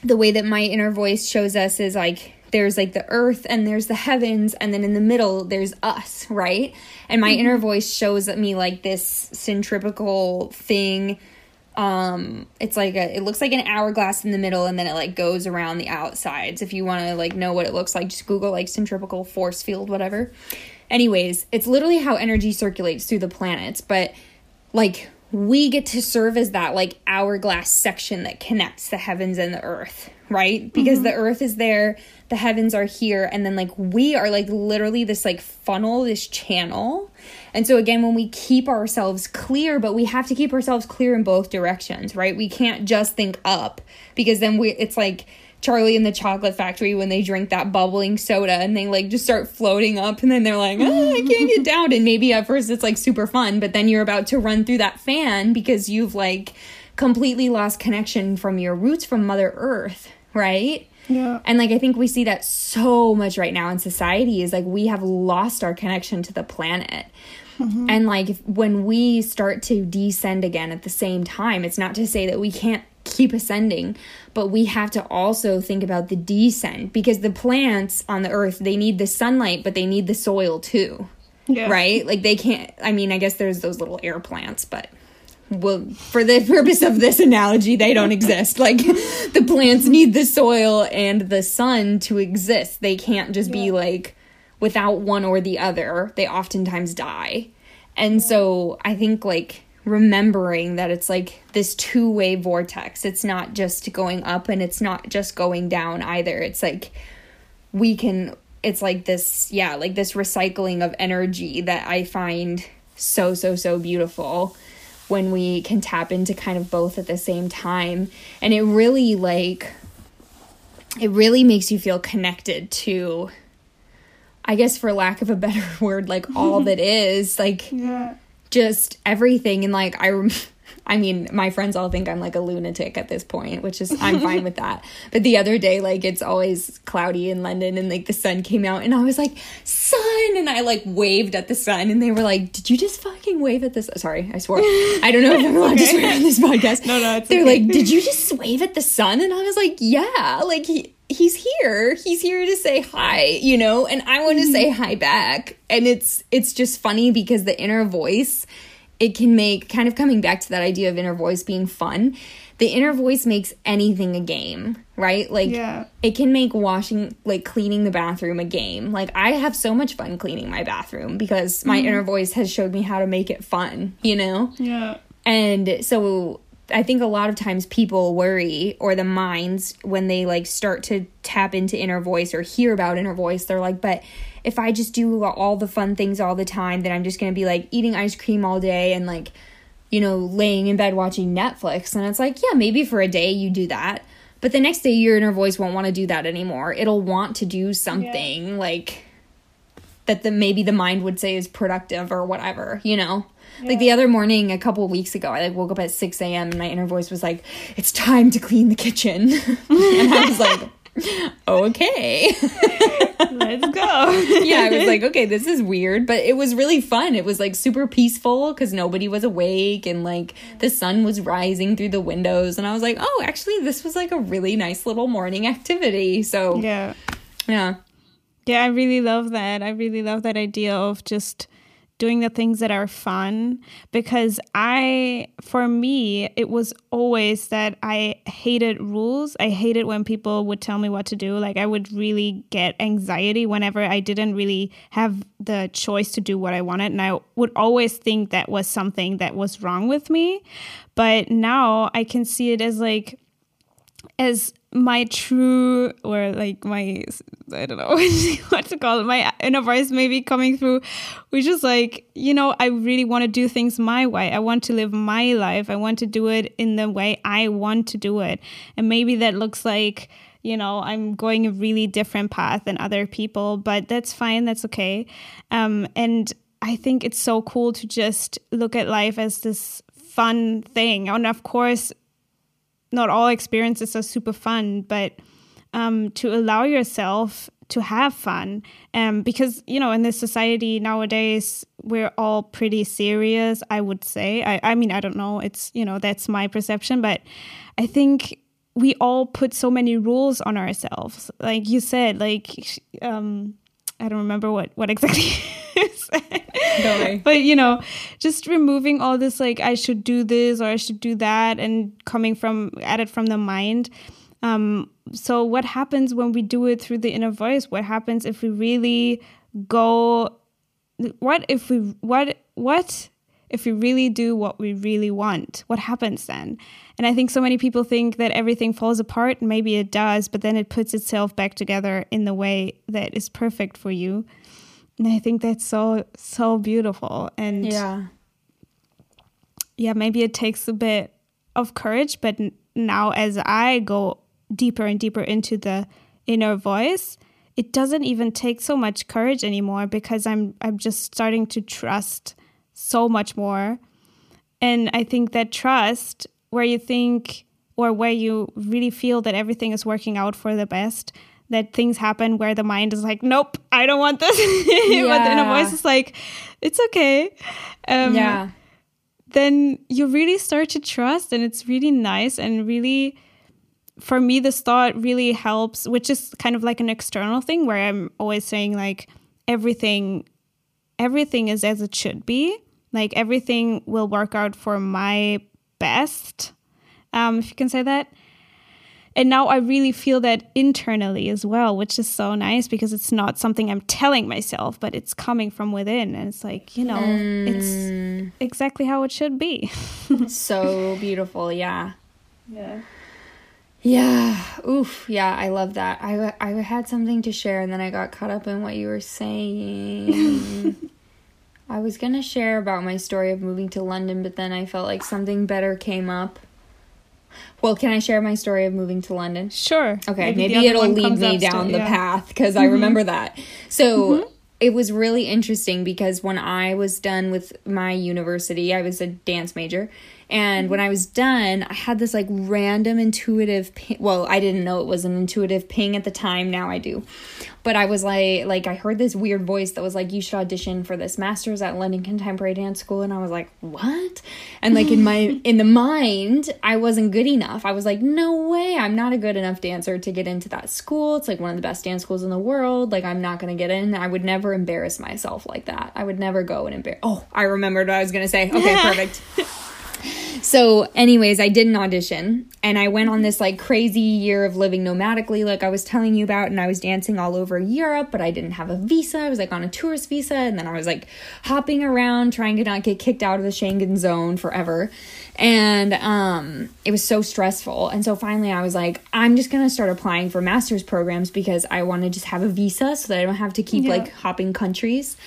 the way that my inner voice shows us is like there's like the earth and there's the heavens and then in the middle there's us right? And my mm-hmm. inner voice shows me like this centripetal thing um it's like a it looks like an hourglass in the middle and then it like goes around the outsides. If you want to like know what it looks like just google like centripetal force field whatever. Anyways it's literally how energy circulates through the planets but like we get to serve as that like hourglass section that connects the heavens and the earth right? Because mm-hmm. the earth is there the heavens are here and then like we are like literally this like funnel this channel and so again when we keep ourselves clear but we have to keep ourselves clear in both directions right we can't just think up because then we it's like Charlie in the Chocolate Factory when they drink that bubbling soda and they like just start floating up and then they're like, oh, I can't get down. And maybe at first it's like super fun, but then you're about to run through that fan because you've like completely lost connection from your roots from Mother Earth, right? Yeah. And like I think we see that so much right now in society is like we have lost our connection to the planet. Mm-hmm. And like when we start to descend again at the same time, it's not to say that we can't keep ascending but we have to also think about the descent because the plants on the earth they need the sunlight but they need the soil too yeah. right like they can't i mean i guess there's those little air plants but well for the purpose of this analogy they don't exist like the plants need the soil and the sun to exist they can't just yeah. be like without one or the other they oftentimes die and so i think like remembering that it's like this two way vortex. It's not just going up and it's not just going down either. It's like we can, it's like this, yeah, like this recycling of energy that I find so, so, so beautiful when we can tap into kind of both at the same time. And it really, like, it really makes you feel connected to, I guess, for lack of a better word, like all that is. Like, yeah just everything and like I I mean, my friends all think I'm like a lunatic at this point, which is I'm fine with that. But the other day, like it's always cloudy in London and like the sun came out and I was like, sun and I like waved at the sun and they were like, Did you just fucking wave at this? Sorry, I swore. I don't know if I'm allowed okay. to swear on this podcast. No, no, They're okay. like, Did you just wave at the sun? And I was like, Yeah. Like he he's here he's here to say hi you know and i want to say mm-hmm. hi back and it's it's just funny because the inner voice it can make kind of coming back to that idea of inner voice being fun the inner voice makes anything a game right like yeah. it can make washing like cleaning the bathroom a game like i have so much fun cleaning my bathroom because my mm. inner voice has showed me how to make it fun you know yeah and so I think a lot of times people worry or the minds when they like start to tap into inner voice or hear about inner voice, they're like, but if I just do all the fun things all the time, then I'm just going to be like eating ice cream all day and like, you know, laying in bed watching Netflix. And it's like, yeah, maybe for a day you do that. But the next day your inner voice won't want to do that anymore. It'll want to do something yeah. like that the maybe the mind would say is productive or whatever, you know? Yeah. Like the other morning, a couple weeks ago, I like woke up at six a.m. and my inner voice was like, "It's time to clean the kitchen," and I was like, "Okay, let's go." yeah, I was like, "Okay, this is weird," but it was really fun. It was like super peaceful because nobody was awake and like the sun was rising through the windows, and I was like, "Oh, actually, this was like a really nice little morning activity." So yeah, yeah, yeah. I really love that. I really love that idea of just doing the things that are fun because I, for me, it was always that I hated rules. I hated when people would tell me what to do. Like, I would really get anxiety whenever I didn't really have the choice to do what I wanted. And I would always think that was something that was wrong with me. But now I can see it as like, as my true or like my I don't know what to call it my inner voice maybe coming through which is like you know I really want to do things my way. I want to live my life. I want to do it in the way I want to do it. And maybe that looks like you know I'm going a really different path than other people but that's fine. That's okay. Um, and I think it's so cool to just look at life as this fun thing. And of course not all experiences are super fun, but um, to allow yourself to have fun. Um, because, you know, in this society nowadays, we're all pretty serious, I would say. I, I mean, I don't know. It's, you know, that's my perception, but I think we all put so many rules on ourselves. Like you said, like, um, I don't remember what, what exactly is. but you know, just removing all this like I should do this or I should do that and coming from at it from the mind. Um, so what happens when we do it through the inner voice? What happens if we really go what if we what what if we really do what we really want? What happens then? And I think so many people think that everything falls apart. Maybe it does, but then it puts itself back together in the way that is perfect for you. And I think that's so so beautiful. And yeah, yeah, maybe it takes a bit of courage, but now as I go deeper and deeper into the inner voice, it doesn't even take so much courage anymore because I'm I'm just starting to trust so much more. And I think that trust where you think or where you really feel that everything is working out for the best that things happen where the mind is like, nope, I don't want this. Yeah. but then a voice is like, it's okay. Um, yeah. then you really start to trust, and it's really nice and really. For me, this thought really helps, which is kind of like an external thing where I'm always saying, like, everything everything is as it should be. Like everything will work out for my best, um, if you can say that. And now I really feel that internally as well, which is so nice because it's not something I'm telling myself, but it's coming from within. And it's like, you know, mm. it's exactly how it should be. so beautiful. Yeah. Yeah. Yeah. Oof. Yeah, I love that. I, I had something to share and then I got caught up in what you were saying. I was going to share about my story of moving to London, but then I felt like something better came up. Well, can I share my story of moving to London? Sure. Okay, maybe, maybe it'll lead me down the yeah. path because mm-hmm. I remember that. So, mm-hmm. it was really interesting because when I was done with my university, I was a dance major and when I was done, I had this like random intuitive ping. Well, I didn't know it was an intuitive ping at the time. Now I do. But I was like, like I heard this weird voice that was like, "You should audition for this master's at London Contemporary Dance School," and I was like, "What?" And like in my in the mind, I wasn't good enough. I was like, "No way! I'm not a good enough dancer to get into that school. It's like one of the best dance schools in the world. Like I'm not gonna get in. I would never embarrass myself like that. I would never go and embarrass." Oh, I remembered what I was gonna say. Okay, perfect. So, anyways, I did an audition and I went on this like crazy year of living nomadically, like I was telling you about, and I was dancing all over Europe, but I didn't have a visa. I was like on a tourist visa, and then I was like hopping around trying to not get kicked out of the Schengen zone forever. And um, it was so stressful. And so finally, I was like, I'm just gonna start applying for master's programs because I want to just have a visa so that I don't have to keep yeah. like hopping countries.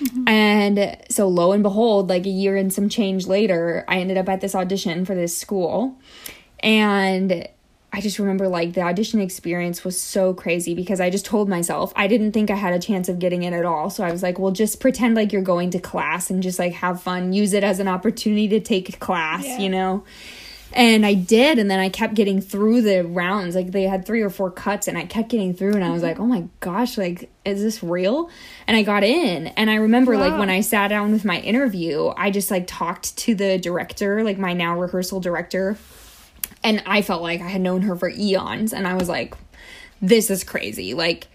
Mm-hmm. And so, lo and behold, like a year and some change later, I ended up at this audition for this school. And I just remember like the audition experience was so crazy because I just told myself I didn't think I had a chance of getting in at all. So I was like, well, just pretend like you're going to class and just like have fun, use it as an opportunity to take a class, yeah. you know? And I did, and then I kept getting through the rounds. Like they had three or four cuts, and I kept getting through, and I was mm-hmm. like, "Oh my gosh, like is this real?" And I got in, and I remember wow. like when I sat down with my interview, I just like talked to the director, like my now rehearsal director, and I felt like I had known her for eons, and I was like, "This is crazy!" Like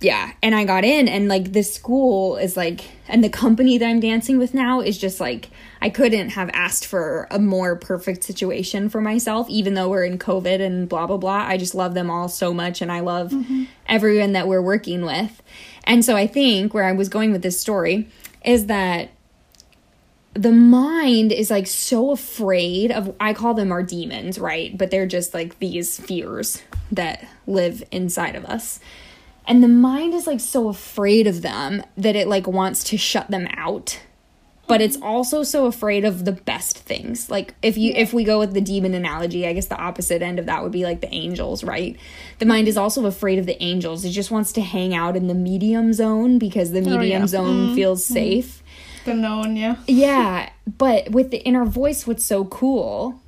yeah and i got in and like this school is like and the company that i'm dancing with now is just like i couldn't have asked for a more perfect situation for myself even though we're in covid and blah blah blah i just love them all so much and i love mm-hmm. everyone that we're working with and so i think where i was going with this story is that the mind is like so afraid of I call them our demons, right? But they're just like these fears that live inside of us and the mind is like so afraid of them that it like wants to shut them out. But it's also so afraid of the best things. Like if you if we go with the demon analogy i guess the opposite end of that would be like the angels right? The mind is also afraid of the angels. It just wants to hang out in the medium zone because the medium oh, yeah. zone mm-hmm. feels mm-hmm. safe. The known yeah. Yeah. But with the inner voice what's so cool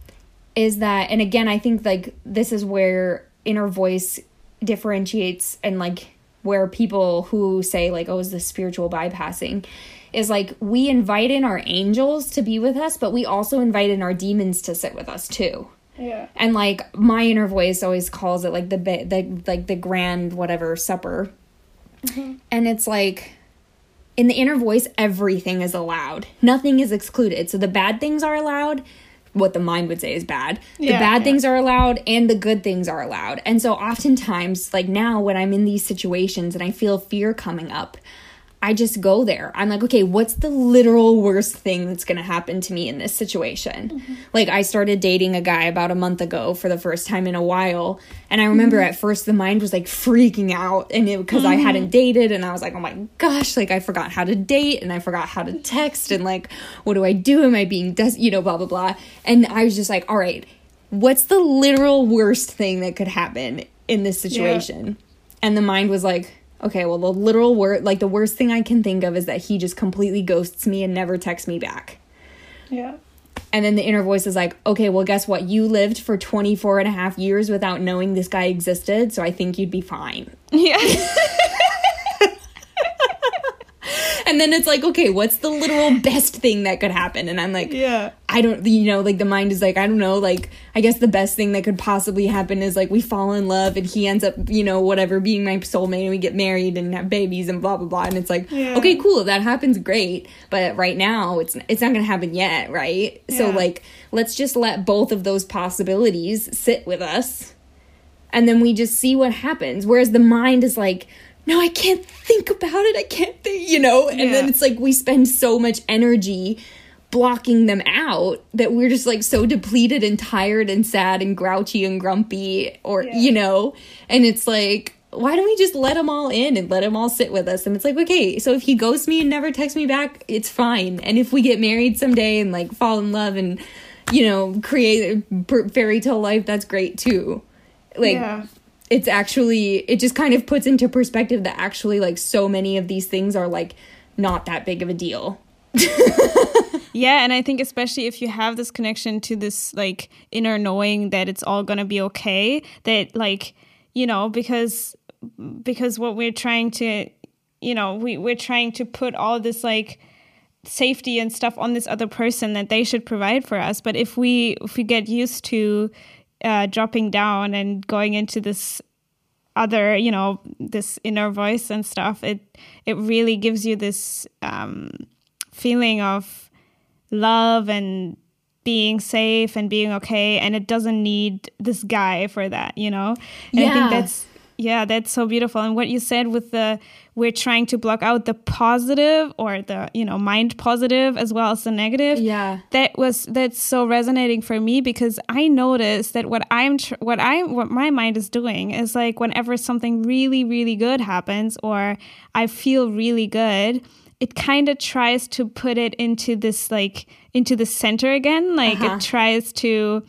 is that and again i think like this is where inner voice differentiates and like where people who say like oh is this spiritual bypassing is like we invite in our angels to be with us but we also invite in our demons to sit with us too. Yeah. And like my inner voice always calls it like the the like the grand whatever supper. Mm-hmm. and it's like in the inner voice everything is allowed. Nothing is excluded. So the bad things are allowed what the mind would say is bad. The bad yeah. things are allowed and the good things are allowed. And so oftentimes, like now when I'm in these situations and I feel fear coming up, I just go there. I'm like, okay, what's the literal worst thing that's going to happen to me in this situation? Mm-hmm. Like, I started dating a guy about a month ago for the first time in a while. And I remember mm-hmm. at first the mind was like freaking out. And it because mm-hmm. I hadn't dated, and I was like, oh my gosh, like I forgot how to date and I forgot how to text. And like, what do I do? Am I being, des-? you know, blah, blah, blah. And I was just like, all right, what's the literal worst thing that could happen in this situation? Yeah. And the mind was like, okay, well, the literal word, like the worst thing I can think of is that he just completely ghosts me and never texts me back. Yeah. And then the inner voice is like, okay, well, guess what? You lived for 24 and a half years without knowing this guy existed, so I think you'd be fine. Yeah. and then it's like, okay, what's the literal best thing that could happen? And I'm like, Yeah. I don't, you know, like the mind is like, I don't know, like, I guess the best thing that could possibly happen is like we fall in love and he ends up, you know, whatever, being my soulmate and we get married and have babies and blah, blah, blah. And it's like, Yeah. okay, cool, if that happens, great. But right now, it's, it's not going to happen yet, right? So, like, let's just let both of those possibilities sit with us and then we just see what happens. Whereas the mind is like, no, I can't think about it. I can't think, you know? And then it's like we spend so much energy blocking them out that we're just like so depleted and tired and sad and grouchy and grumpy or, Yeah. you know? And it's like, why don't we just let them all in and let them all sit with us? And it's like, okay, so if he ghosts me and never texts me back, it's fine. And if we get married someday and like fall in love and, you know, create a fairy tale life, that's great too. Like, Yeah. It's actually, it just kind of puts into perspective that actually, like, so many of these things are like not that big of a deal. Yeah, and I think especially if you have this connection to this like inner knowing that it's all gonna be okay, that like you know because because what we're trying to you know we we're trying to put all this like safety and stuff on this other person that they should provide for us but if we if we get used to uh, dropping down and going into this other you know this inner voice and stuff it it really gives you this um, feeling of love and being safe and being okay and it doesn't need this guy for that you know and i Yeah. think that's yeah that's so beautiful and what you said with the we're trying to block out the positive or the you know mind positive as well as the negative Yeah. that was that's so resonating for me because I noticed that what I'm tr- what I what my mind is doing is like whenever something really really good happens or I feel really good it kind of tries to put it into this like into the center again like Uh-huh. it tries to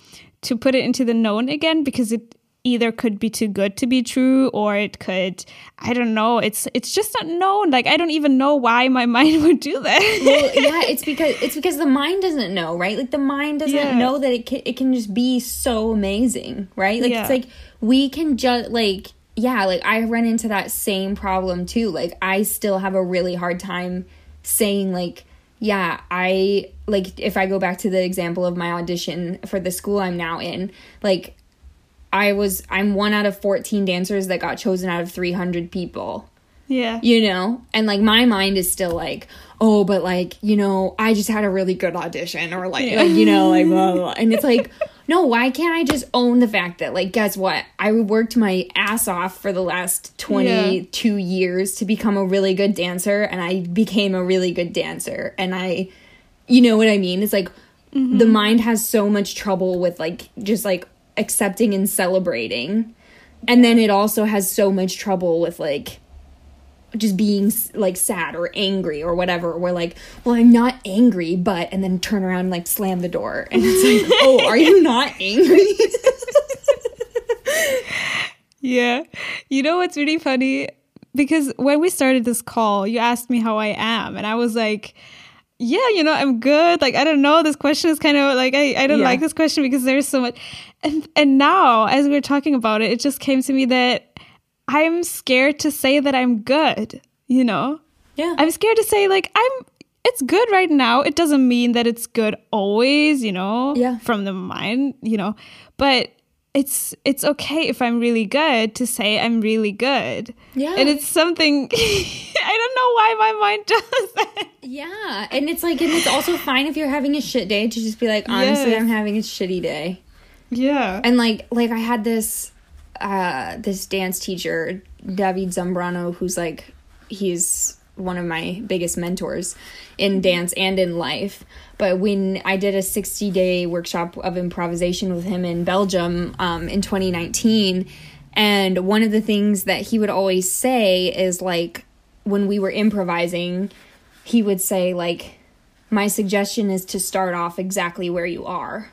to put it into the known again because it either could be too good to be true or it could i don't know it's it's just not known like i don't even know why my mind would do that well, yeah, it's because it's because the mind doesn't know, right? Like the mind doesn't Yeah. know that it can it can just be so amazing, right? Like Yeah. it's like we can just like yeah, like I run into that same problem too. Like I still have a really hard time saying like yeah, I like if I go back to the example of my audition for the school I'm now in, like I was I'm one out of 14 dancers that got chosen out of 300 people. Yeah. You know? And like my mind is still like oh but like you know i just had a really good audition or like, like you know like blah, blah, blah. and it's like no why can't i just own the fact that like guess what? I worked my ass off for the last 22 years to become a really good dancer and i became a really good dancer. And i you know what i mean? It's like mm-hmm. the mind has so much trouble with like just like accepting and celebrating and then it also has so much trouble with like just being like sad or angry or whatever we're like well i'm not angry but and then turn around and like slam the door and it's like oh are you not angry Yeah. You know what's really funny? Because when we started this call, you asked me how I am. And I was like, yeah, you know, I'm good. Like, I don't know. This question is kind of like, I, I don't Yeah. like this question because there's so much. And, and now, as we are talking about it, it just came to me that I'm scared to say that I'm good, you know? yeah I'm scared to say, like, I'm. It's good right now. It doesn't mean that it's good always, you know, Yeah. from the mind, you know. But it's it's okay if I'm really good to say I'm really good. Yeah. And it's something I don't know why my mind does that. yeah and it's like and it's also fine if you're having a shit day to just be like honestly Yes. i'm having a shitty day Yeah. and like like i had this uh this dance teacher david zambrano who's like he's one of my biggest mentors in dance and in life but when i did a 60 day workshop of improvisation with him in belgium um, in 2019 and one of the things that he would always say is like when we were improvising he would say like my suggestion is to start off exactly where you are.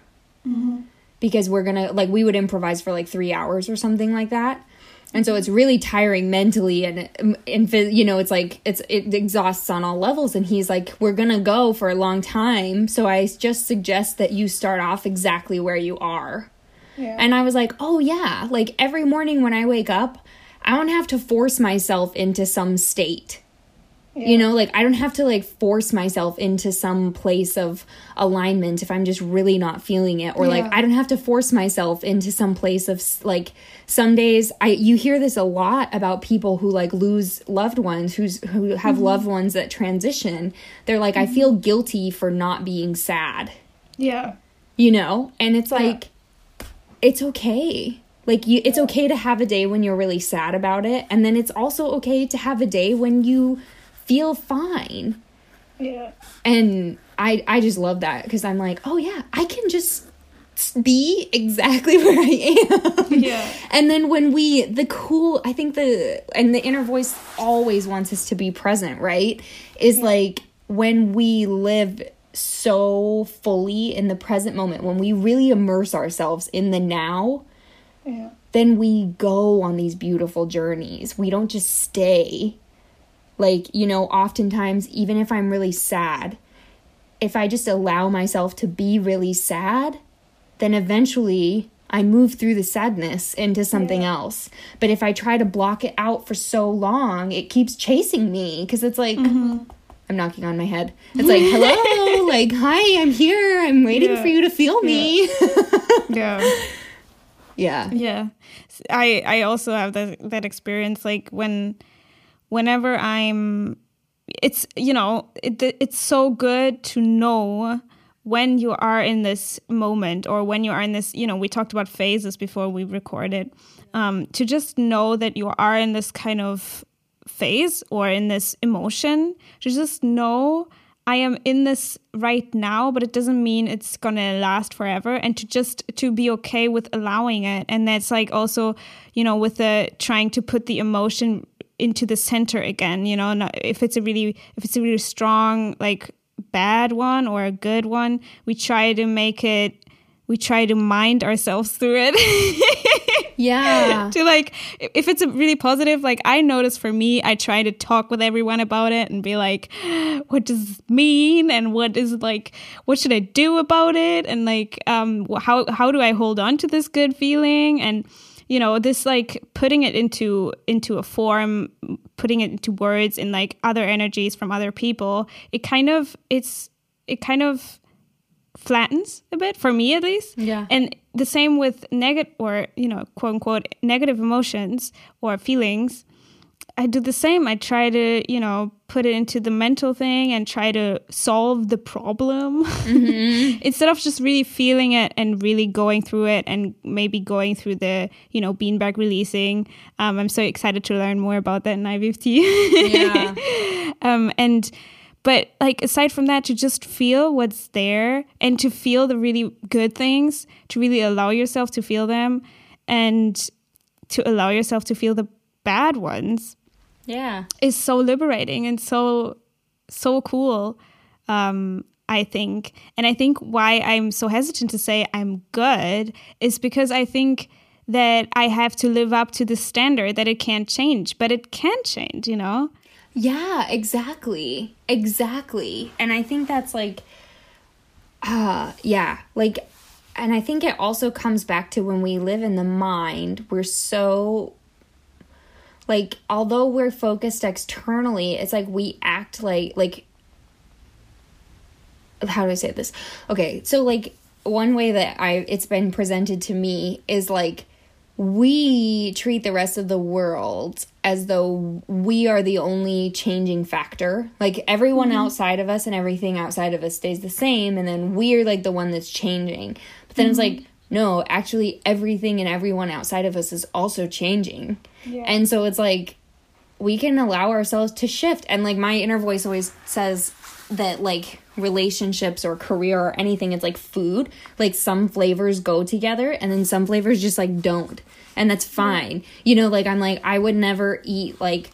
Because we're gonna like we would improvise for like three hours or something like that and so it's really tiring mentally and um, and you know it's like it's it exhausts on all levels. And he's like we're gonna go for a long time. So i just suggest that you start off exactly where you are. Yeah. and i was like oh yeah. Like every morning when i wake up i don't have to force myself into some state Yeah. You know, like I don't have to like force myself into some place of alignment if I'm just really not feeling it or yeah. like I don't have to force myself into some place of like some days I you hear this a lot about people who like lose loved ones who's who have mm-hmm. loved ones that transition. They're like mm-hmm. I feel guilty for not being sad. Yeah. You know? And it's like yeah. it's okay. Like you it's okay to have a day when you're really sad about it and then it's also okay to have a day when you feel fine. Yeah. And I I just love that because I'm like, "Oh yeah, I can just be exactly where I am. Yeah. And then when we the cool I think the and the inner voice always wants us to be present, right? Is yeah. like when we live so fully in the present moment, when we really immerse ourselves in the now, yeah. then we go on these beautiful journeys. We don't just stay like, you know, oftentimes, even if I'm really sad, if I just allow myself to be really sad, then eventually I move through the sadness into something yeah. else. But if I try to block it out for so long, it keeps chasing me because it's like, mm-hmm. I'm knocking on my head. It's like, hello, like, hi, I'm here. I'm waiting yeah. for you to feel me. yeah. yeah. Yeah. I I also have that that experience like when whenever I'm, it's, you know, it, it's so good to know when you are in this moment or when you are in this, you know, we talked about phases before we recorded, um, to just know that you are in this kind of phase or in this emotion, to just know I am in this right now, but it doesn't mean it's gonna last forever. And to just to be okay with allowing it, and that's like also, you know, with the trying to put the emotion into the center again you know not, if it's a really if it's a really strong like bad one or a good one we try to make it we try to mind ourselves through it. Yeah. To like if it's a really positive like i notice for me i try to talk with everyone about it and be like what does this mean? And what is like what should i do about it? And like um how how do i hold on to this good feeling? And you know this like putting it into into a form putting it into words in like other energies from other people it kind of it's it kind of flattens a bit for me at least. Yeah. And the same with negative or you know quote unquote negative emotions or feelings I do the same. I try to, you know, put it into the mental thing and try to solve the problem mm-hmm. instead of just really feeling it and really going through it and maybe going through the, you know, beanbag releasing. Um, I'm so excited to learn more about that in IVFT. yeah. um, and but like aside from that to just feel what's there and to feel the really good things to really allow yourself to feel them and to allow yourself to feel the bad ones yeah is so liberating and so so cool um I think. And I think why I'm so hesitant to say I'm good is because I think that I have to live up to the standard that it can't change, but it can change, you know? Yeah, exactly. Exactly. And I think that's like uh yeah, like and I think it also comes back to when we live in the mind, we're so like although we're focused externally it's like we act like like how do i say this okay so like one way that i it's been presented to me is like we treat the rest of the world as though we are the only changing factor. Like everyone mm-hmm. outside of us and everything outside of us stays the same, and then we're like the one that's changing. But then mm-hmm. it's like, no, actually, everything and everyone outside of us is also changing. Yeah. And so it's like we can allow ourselves to shift. And like my inner voice always says that like relationships or career or anything, it's like food. Like some flavors go together and then some flavors just like don't. And that's fine. Yeah. You know, like I'm like, I would never eat like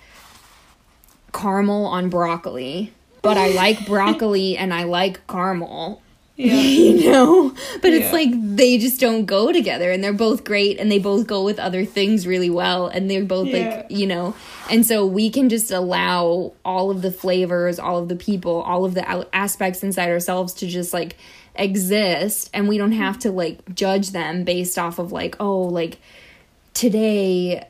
caramel on broccoli, but I like broccoli and I like caramel yeah. you know? But yeah. it's like they just don't go together and they're both great and they both go with other things really well and they're both yeah. like, you know. And so we can just allow all of the flavors, all of the people, all of the aspects inside ourselves to just like exist and we don't have to like judge them based off of like, oh, like today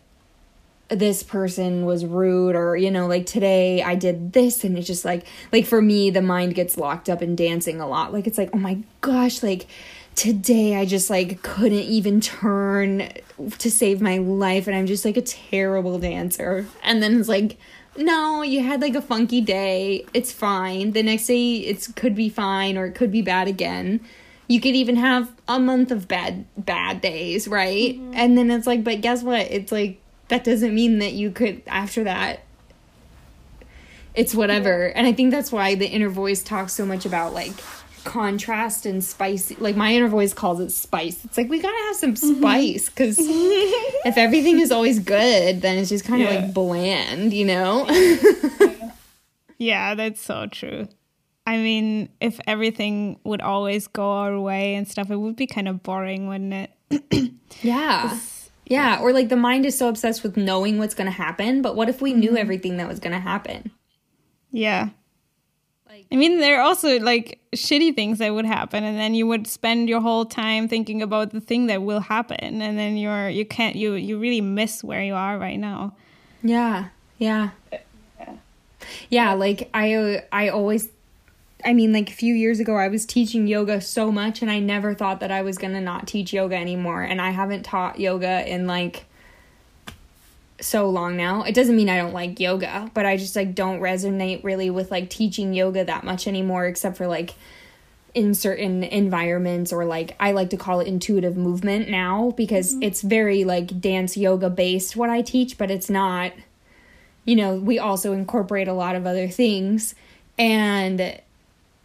this person was rude or you know like today i did this and it's just like like for me the mind gets locked up in dancing a lot. Like it's like oh my gosh like today i just like couldn't even turn to save my life and i'm just like a terrible dancer. And then it's like no you had like a funky day. It's fine. The next day it could be fine or it could be bad again. You could even have a month of bad bad days right? Mm-hmm. and then it's like but guess what? It's like that doesn't mean that you could after that it's whatever. And I think that's why the inner voice talks so much about like contrast and spicy. Like my inner voice calls it spice. It's like we gotta have some mm-hmm. spice because if everything is always good, then it's just kind of yeah. like bland, you know? yeah, that's so true. I mean, if everything would always go our way and stuff, it would be kind of boring, wouldn't it? yeah. Yeah, or like the mind is so obsessed with knowing what's going to happen, but what if we knew mm-hmm. everything that was going to happen? Yeah. Like I mean, there are also like shitty things that would happen and then you would spend your whole time thinking about the thing that will happen and then you're you can't you you really miss where you are right now. Yeah. Yeah. Yeah, like I I always I mean, like a few years ago, I was teaching yoga so much, and I never thought that I was gonna not teach yoga anymore. And I haven't taught yoga in like so long now. It doesn't mean I don't like yoga, but I just like don't resonate really with like teaching yoga that much anymore, except for like in certain environments or like I like to call it intuitive movement now because mm-hmm. it's very like dance yoga based what I teach, but it's not. You know, we also incorporate a lot of other things and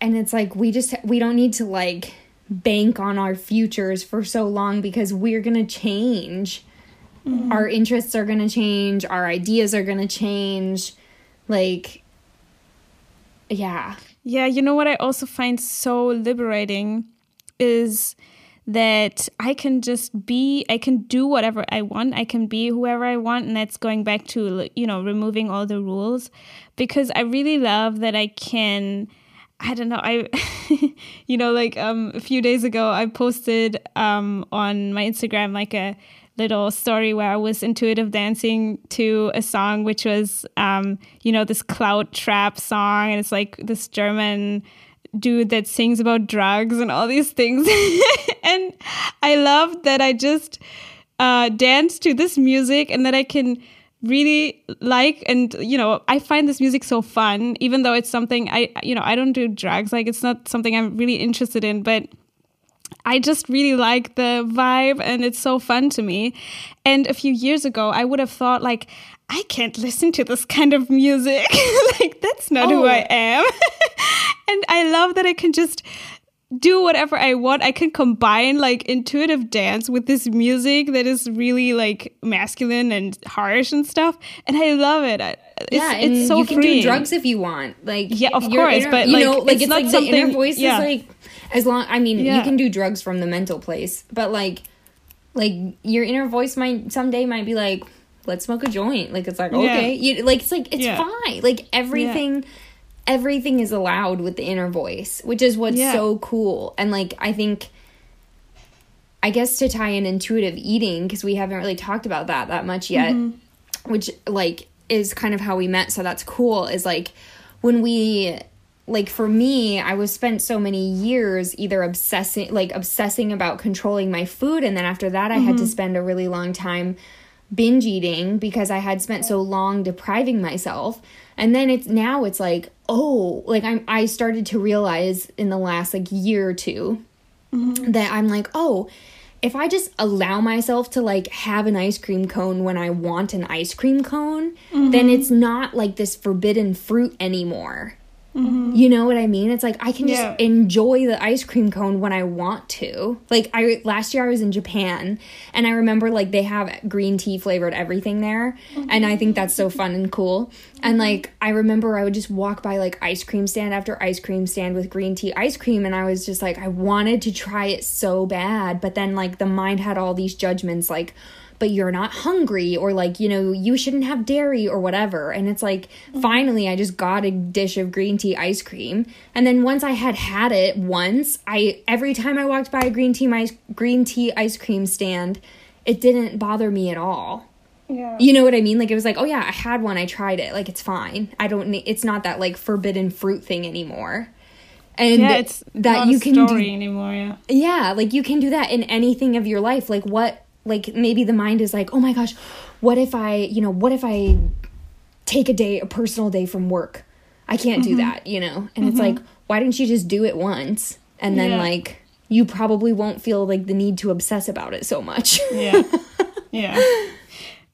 and it's like we just we don't need to like bank on our futures for so long because we're going to change. Mm-hmm. Our interests are going to change, our ideas are going to change. Like yeah. Yeah, you know what I also find so liberating is that I can just be, I can do whatever I want, I can be whoever I want, and that's going back to, you know, removing all the rules because I really love that I can I don't know. I, you know, like um, a few days ago, I posted um, on my Instagram like a little story where I was intuitive dancing to a song, which was, um, you know, this cloud trap song, and it's like this German dude that sings about drugs and all these things. and I love that I just uh, dance to this music and that I can really like and you know i find this music so fun even though it's something i you know i don't do drugs like it's not something i'm really interested in but I just really like the vibe and it's so fun to me. And a few years ago, I would have thought, like, I can't listen to this kind of music. like, that's not oh. who I oh. am. and I love that I can just do whatever I want. I can combine like intuitive dance with this music that is really like masculine and harsh and stuff, and I love it. It's, yeah, it's so you can freeing. do drugs if you want. Like yeah, of course, inner, but you like, know, like it's, it's like the inner voice yeah. is like as long. I mean, yeah. you can do drugs from the mental place, but like like your inner voice might someday might be like let's smoke a joint like it's like okay yeah. you like it's like it's fine like everything everything is allowed with the inner voice, which is what's yeah. so cool. And like I think I guess to tie in intuitive eating because we haven't really talked about that that much yet, mm-hmm. which like is kind of how we met, so that's cool is like when we like for me, I was spent so many years either obsessing like obsessing about controlling my food and then after that I mm-hmm. had to mm-hmm. spend a really long time binge eating because I had spent so long depriving myself. And then it's now it's like, oh, like I'm I started to realize in the last like year or 2 mm-hmm. that I'm like, oh, if I just allow myself to like have an ice cream cone when I want an ice cream cone, mm-hmm. then it's not like this forbidden fruit anymore. Mm-hmm. You know what I mean? It's like I can just yeah. enjoy the ice cream cone when I want to. Like I last year I was in Japan and I remember like they have green tea flavored everything there mm-hmm. and I think that's so fun and cool. Mm-hmm. And like I remember I would just walk by like ice cream stand after ice cream stand with green tea ice cream and I was just like I wanted to try it so bad, but then like the mind had all these judgments like but you're not hungry or like, you know, you shouldn't have dairy or whatever. And it's like, mm-hmm. finally, I just got a dish of green tea ice cream. And then once I had had it once, I, every time I walked by a green tea, ice, green tea ice cream stand, it didn't bother me at all. Yeah. You know what I mean? Like it was like, oh yeah, I had one, I tried it, like it's fine. I don't need. It's not that like forbidden fruit thing anymore. And yeah, it's that you can do anymore. Yeah. Yeah, like you can do that in anything of your life. Like what? Like maybe the mind is like, oh my gosh, what if I, you know, what if I take a day, a personal day from work? I can't mm-hmm. do that, you know. And mm-hmm. it's like, why didn't you just do it once? And then yeah. like you probably won't feel like the need to obsess about it so much. yeah. Yeah.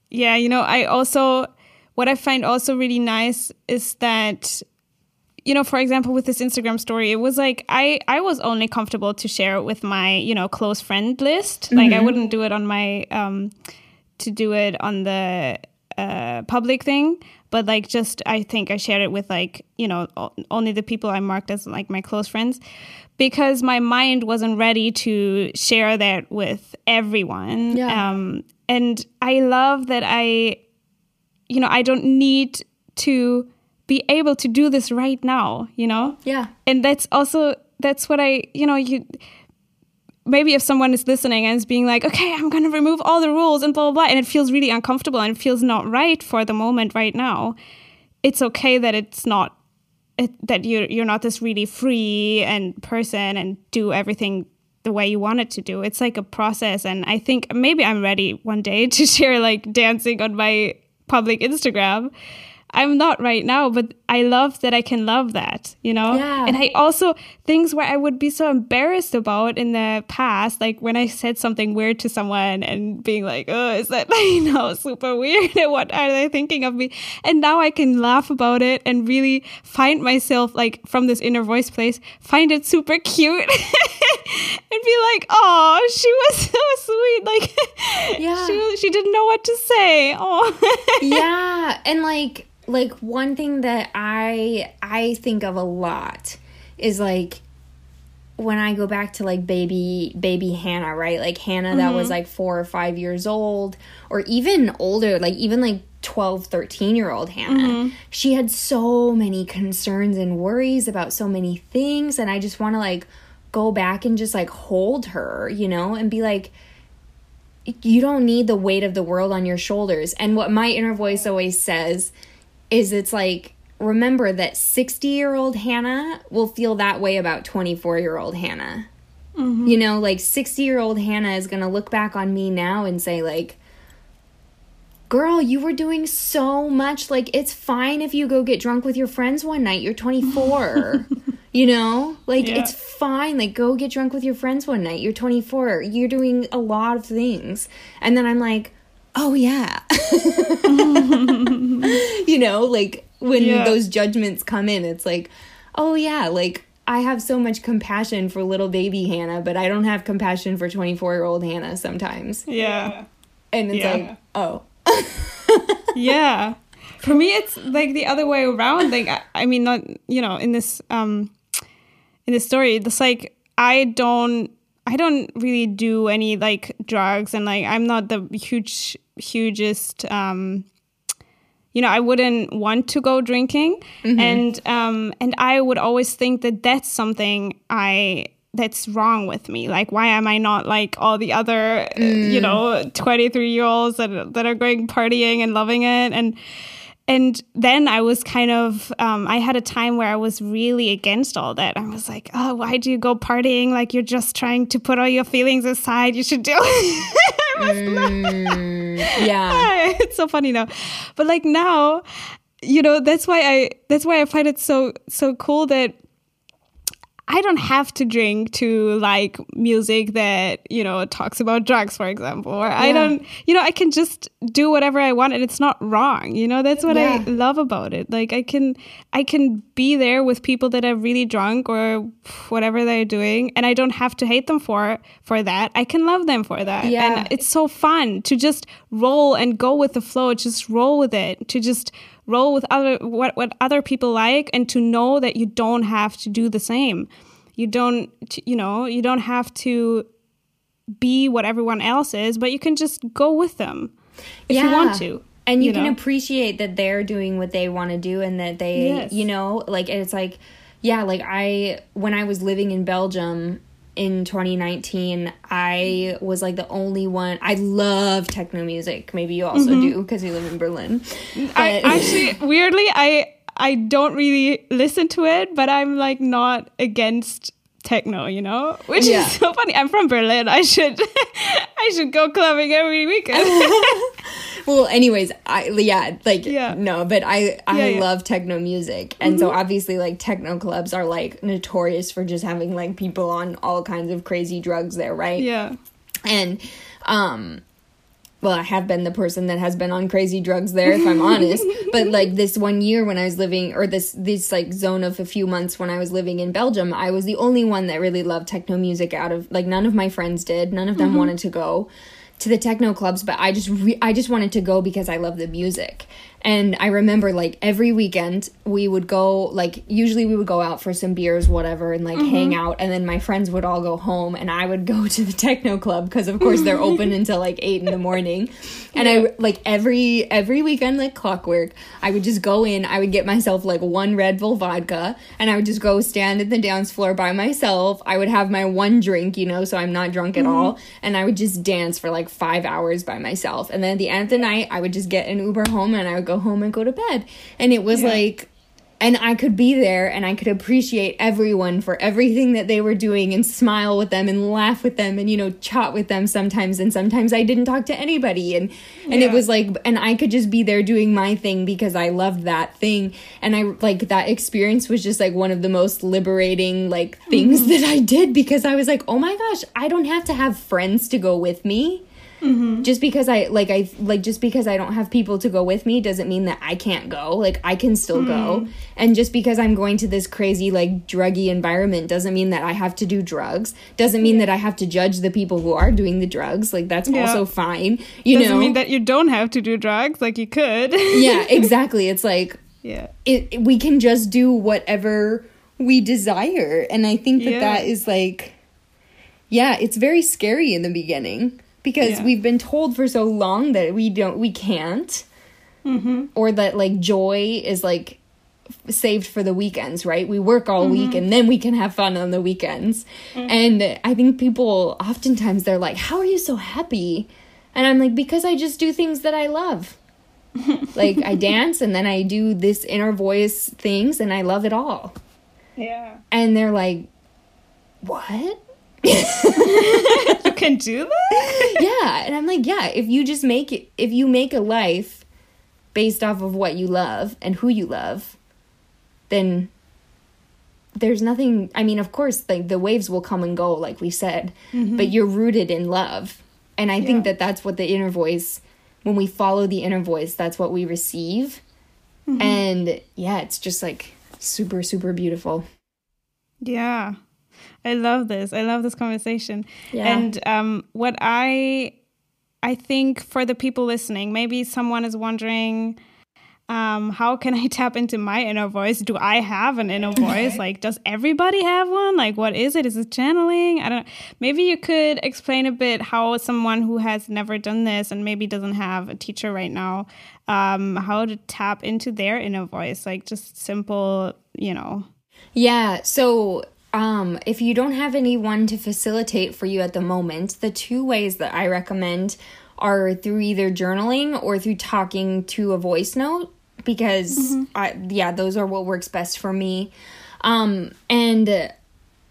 Yeah, you know, I also what I find also really nice is that you know, for example, with this Instagram story, it was like I I was only comfortable to share it with my you know close friend list. Mm-hmm. Like I wouldn't do it on my um to do it on the uh, public thing, but like just I think I shared it with like you know only the people I marked as like my close friends because my mind wasn't ready to share that with everyone. Yeah. Um, and I love that I, you know, I don't need to be able to do this right now, you know? Yeah. And that's also, that's what I, you know, you, maybe if someone is listening and is being like, okay, I'm going to remove all the rules and blah, blah, blah, and it feels really uncomfortable and it feels not right for the moment right now, it's okay that it's not it, that you're you're not this really free and person and do everything the way you want it to do. It's like a process, and I think maybe I'm ready one day to share like dancing on my public Instagram I'm not right now, but I love that I can love that, you know? Yeah. And I also, things where I would be so embarrassed about in the past, like when I said something weird to someone and being like, oh, is that, you know, super weird? what are they thinking of me? And now I can laugh about it and really find myself, like, from this inner voice place, find it super cute and be like, oh, she was so sweet. Like, yeah. she, she didn't know what to say. Oh. yeah. And like, like one thing that I I think of a lot is like when I go back to like baby baby Hannah, right? Like Hannah mm-hmm. that was mm-hmm. like 4 or 5 years old or even older, like even like 12, 13 year old Hannah. Mm-hmm. She had so many concerns and worries about so many things and I just want to like go back and just like hold her, you know, and be like you don't need the weight of the world on your shoulders. And what my inner voice always says is it's like remember that 60 year old Hannah will feel that way about 24 year old Hannah. Mm-hmm. You know, like 60 year old Hannah is going to look back on me now and say, like, girl, you were doing so much. Like, it's fine if you go get drunk with your friends one night. You're 24. you know, like, yeah. it's fine. Like, go get drunk with your friends one night. You're 24. You're doing a lot of things. And then I'm like, oh yeah you know like when yeah. those judgments come in it's like oh yeah like i have so much compassion for little baby hannah but i don't have compassion for 24 year old hannah sometimes. Yeah. And it's yeah. like oh. Yeah. For me it's like the other way around. Like I, I mean not you know in this um in this story it's like i don't I don't really do any like drugs. And like I'm not the huge hugest um you know, I wouldn't want to go drinking mm-hmm. and um and I would always think that that's something I that's wrong with me. Like, why am I not like all the other, mm. you know, 23 year olds that, that are going partying and loving it? And, and then I was kind of, um, I had a time where I was really against all that. I was like, oh, why do you go partying? Like, you're just trying to put all your feelings aside. You should do it. mm, yeah. it's so funny now. But like now, you know, that's why I, that's why I find it so, so cool that I don't have to drink to like music that, you know, talks about drugs, for example. Or yeah. I don't, you know, I can just do whatever I want and it's not wrong. You know, that's what yeah. I love about it. Like I can I can be there with people that are really drunk or whatever they're doing and I don't have to hate them for for that. I can love them for that. Yeah. And it's so fun to just roll and go with the flow, just roll with it, to just roll with other what what other people like and to know that you don't have to do the same you don't you know you don't have to be what everyone else is but you can just go with them if yeah. you want to and you, you can know? appreciate that they're doing what they want to do and that they yes. you know like it's like yeah like i when i was living in belgium in 2019, I was like the only one. I love techno music. Maybe you also mm-hmm. do because you live in Berlin. I actually, weirdly, I I don't really listen to it, but I'm like not against techno, you know, which yeah. is so funny. I'm from Berlin. I should I should go clubbing every weekend. well, anyways, I yeah, like yeah. no, but I I yeah, yeah. love techno music, and mm-hmm. so obviously like techno clubs are like notorious for just having like people on all kinds of crazy drugs there, right? Yeah, and um well, I have been the person that has been on crazy drugs there, if I'm honest. But like this one year when I was living, or this this like zone of a few months when I was living in Belgium, I was the only one that really loved techno music. Out of like none of my friends did, none of them mm-hmm. wanted to go to the techno clubs, but I just re- I just wanted to go because I love the music. And I remember like every weekend we would go like usually we would go out for some beers whatever and like mm-hmm. hang out and then my friends would all go home and I would go to the techno club because of course they're open until like 8 in the morning. And yeah. I like every every weekend like clockwork, I would just go in, I would get myself like one Red Bull vodka and I would just go stand at the dance floor by myself. I would have my one drink, you know, so I'm not drunk at mm-hmm. all, and I would just dance for like 5 hours by myself. And then at the end of the night, I would just get an Uber home and I would go home and go to bed. And it was yeah. like, and I could be there and I could appreciate everyone for everything that they were doing and smile with them and laugh with them and you know chat with them sometimes and sometimes I didn't talk to anybody and and yeah. it was like and I could just be there doing my thing because I loved that thing and I like that experience was just like one of the most liberating like things mm-hmm. that I did because I was like oh my gosh I don't have to have friends to go with me Mm-hmm. Just because I like I like just because I don't have people to go with me doesn't mean that I can't go. Like I can still mm. go. And just because I'm going to this crazy like druggy environment doesn't mean that I have to do drugs. Doesn't mean that I have to judge the people who are doing the drugs. Like that's yeah. also fine. You doesn't know. mean that you don't have to do drugs. Like you could. yeah, exactly. It's like yeah. It, it, we can just do whatever we desire and I think that yeah. that is like yeah, it's very scary in the beginning because yeah. we've been told for so long that we don't we can't mm-hmm. or that like joy is like saved for the weekends right we work all mm-hmm. week and then we can have fun on the weekends mm-hmm. and i think people oftentimes they're like how are you so happy and i'm like because i just do things that i love like i dance and then i do this inner voice things and i love it all yeah and they're like what can do that? yeah. And I'm like, yeah, if you just make it, if you make a life based off of what you love and who you love, then there's nothing, I mean, of course, like the waves will come and go, like we said, mm-hmm. but you're rooted in love. And I yeah. think that that's what the inner voice, when we follow the inner voice, that's what we receive. Mm-hmm. And yeah, it's just like super, super beautiful. Yeah. I love this. I love this conversation. Yeah. And um, what I I think for the people listening, maybe someone is wondering, um, how can I tap into my inner voice? Do I have an inner voice? Like, does everybody have one? Like, what is it? Is it channeling? I don't. Know. Maybe you could explain a bit how someone who has never done this and maybe doesn't have a teacher right now, um, how to tap into their inner voice. Like, just simple, you know. Yeah. So um, if you don't have anyone to facilitate for you at the moment, the two ways that I recommend are through either journaling or through talking to a voice note because mm-hmm. I, yeah, those are what works best for me. Um, and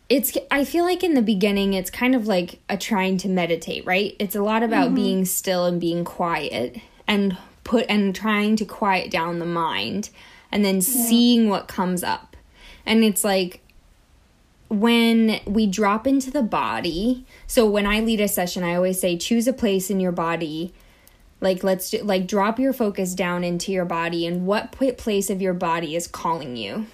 it's I feel like in the beginning it's kind of like a trying to meditate, right? It's a lot about mm-hmm. being still and being quiet and put and trying to quiet down the mind and then yeah. seeing what comes up. And it's like when we drop into the body so when i lead a session i always say choose a place in your body like let's do, like drop your focus down into your body and what place of your body is calling you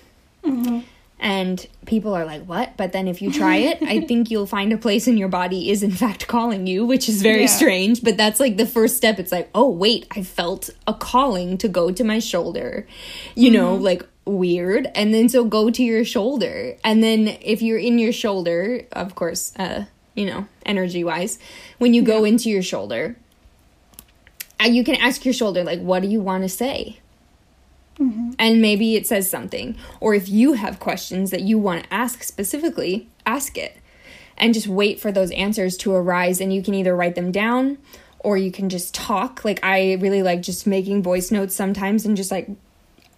mm-hmm. and people are like what but then if you try it i think you'll find a place in your body is in fact calling you which is very yeah. strange but that's like the first step it's like oh wait i felt a calling to go to my shoulder you mm-hmm. know like weird and then so go to your shoulder. And then if you're in your shoulder of course uh you know energy wise when you go into your shoulder uh, you can ask your shoulder like what do you want to say? Mm-hmm. and maybe it says something. Or if you have questions that you want to ask specifically ask it. And just wait for those answers to arise and you can either write them down or you can just talk. Like i really like just making voice notes sometimes and just like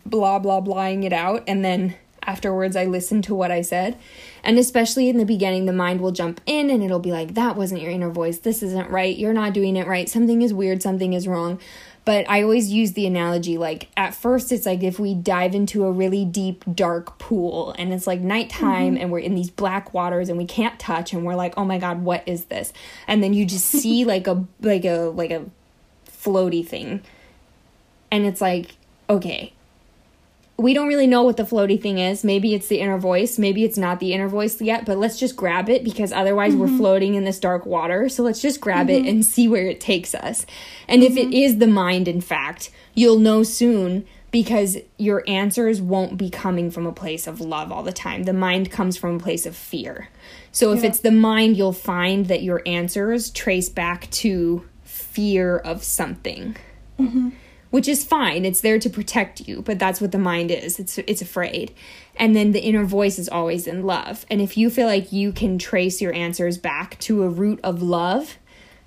blah blah blahing it out and then afterwards I listen to what I said. And especially in the beginning, the mind will jump in and it'll be like, that wasn't your inner voice. This isn't right. You're not doing it right. Something is weird. Something is wrong. But I always use the analogy like at first it's like if we dive into a really deep, dark pool and it's like nighttime mm-hmm. and we're in these black waters and we can't touch and we're like, oh my God, what is this? And then you just see like a like a like a floaty thing. And it's like, okay, we don't really know what the floaty thing is. Maybe it's the inner voice. Maybe it's not the inner voice yet, but let's just grab it because otherwise mm-hmm. we're floating in this dark water. So let's just grab mm-hmm. it and see where it takes us. And mm-hmm. if it mm-hmm. the mind, in fact, you'll know soon because your answers won't be coming from a place of love all the time. The mind comes from a place of fear. So if yeah. it's the mind, you'll find that your answers trace back to fear of something. Mm-hmm which is fine. It's there to protect you, but that's what the mind is. It's it's afraid. And then the inner voice is always in love. And if you feel like you can trace your answers back to a root of love,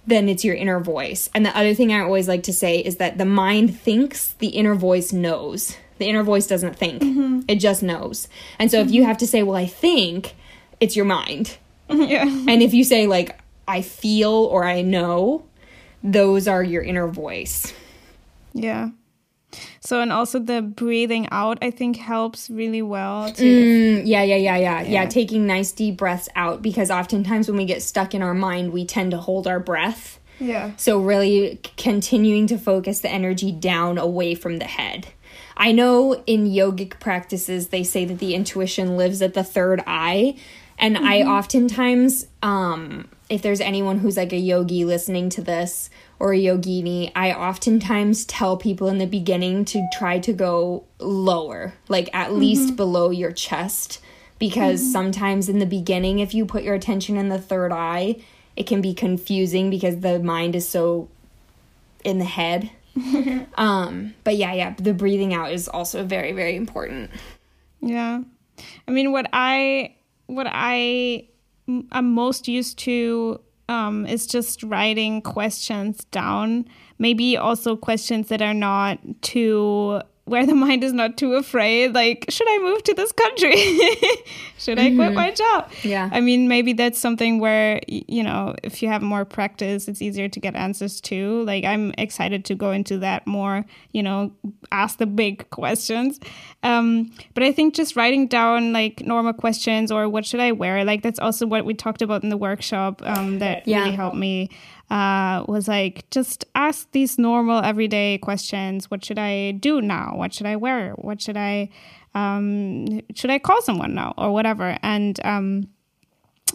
then it's your inner voice. And the other thing I always like to say is that the mind thinks, the inner voice knows. The inner voice doesn't think. Mm-hmm. It just knows. And so mm-hmm. if you have to say, "Well, I think," it's your mind. Yeah. And if you say like I feel or I know, those are your inner voice. Yeah. So and also the breathing out, I think helps really well. To mm, yeah, yeah, yeah, yeah, yeah. Taking nice deep breaths out because oftentimes when we get stuck in our mind, we tend to hold our breath. Yeah. So really continuing to focus the energy down away from the head. I know in yogic practices they say that the intuition lives at the third eye, and mm-hmm. I oftentimes um if there's anyone who's like a yogi listening to this or a yogini, I oftentimes tell people in the beginning to try to go lower, like at mm-hmm. least below your chest, because mm-hmm. sometimes in the beginning, if you put your attention in the third eye, it can be confusing because the mind is so in the head. um, but yeah, yeah, the breathing out is also very, very important. Yeah. I mean, what I, what I am most used to um, is just writing questions down. Maybe also questions that are not too where the mind is not too afraid like should i move to this country? Should i quit mm-hmm. my job? Yeah. I mean maybe that's something where you know if you have more practice it's easier to get answers to like i'm excited to go into that more you know ask the big questions. Um, but i think just writing down like normal questions or what should i wear like that's also what we talked about in the workshop um, that yeah. really helped me uh, was like, just ask these normal everyday questions. What should I do now? What should I wear? What should I, um, should I call someone now or whatever? And, um,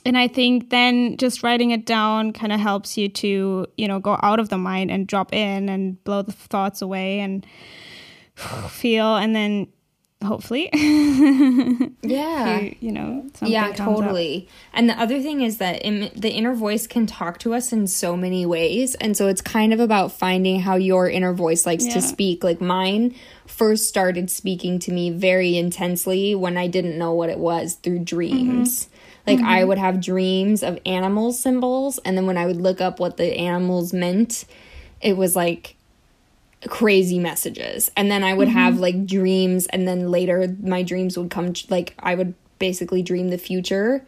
and I think then just writing it down kind of helps you to, you know, go out of the mind and drop in and blow the thoughts away and feel. And then hopefully. yeah. You, you, know, yeah, totally. And the other thing is that in, the inner voice can talk to us in so many ways. And so it's kind of about finding how your inner voice likes yeah. to speak. Like mine first started speaking to me very intensely when I didn't know what it was through dreams. Mm-hmm. Like mm-hmm. I would have dreams of animal symbols. And then when I would look up what the animals meant, it was like crazy messages and then i would mm-hmm. have like dreams and then later my dreams would come like i would basically dream the future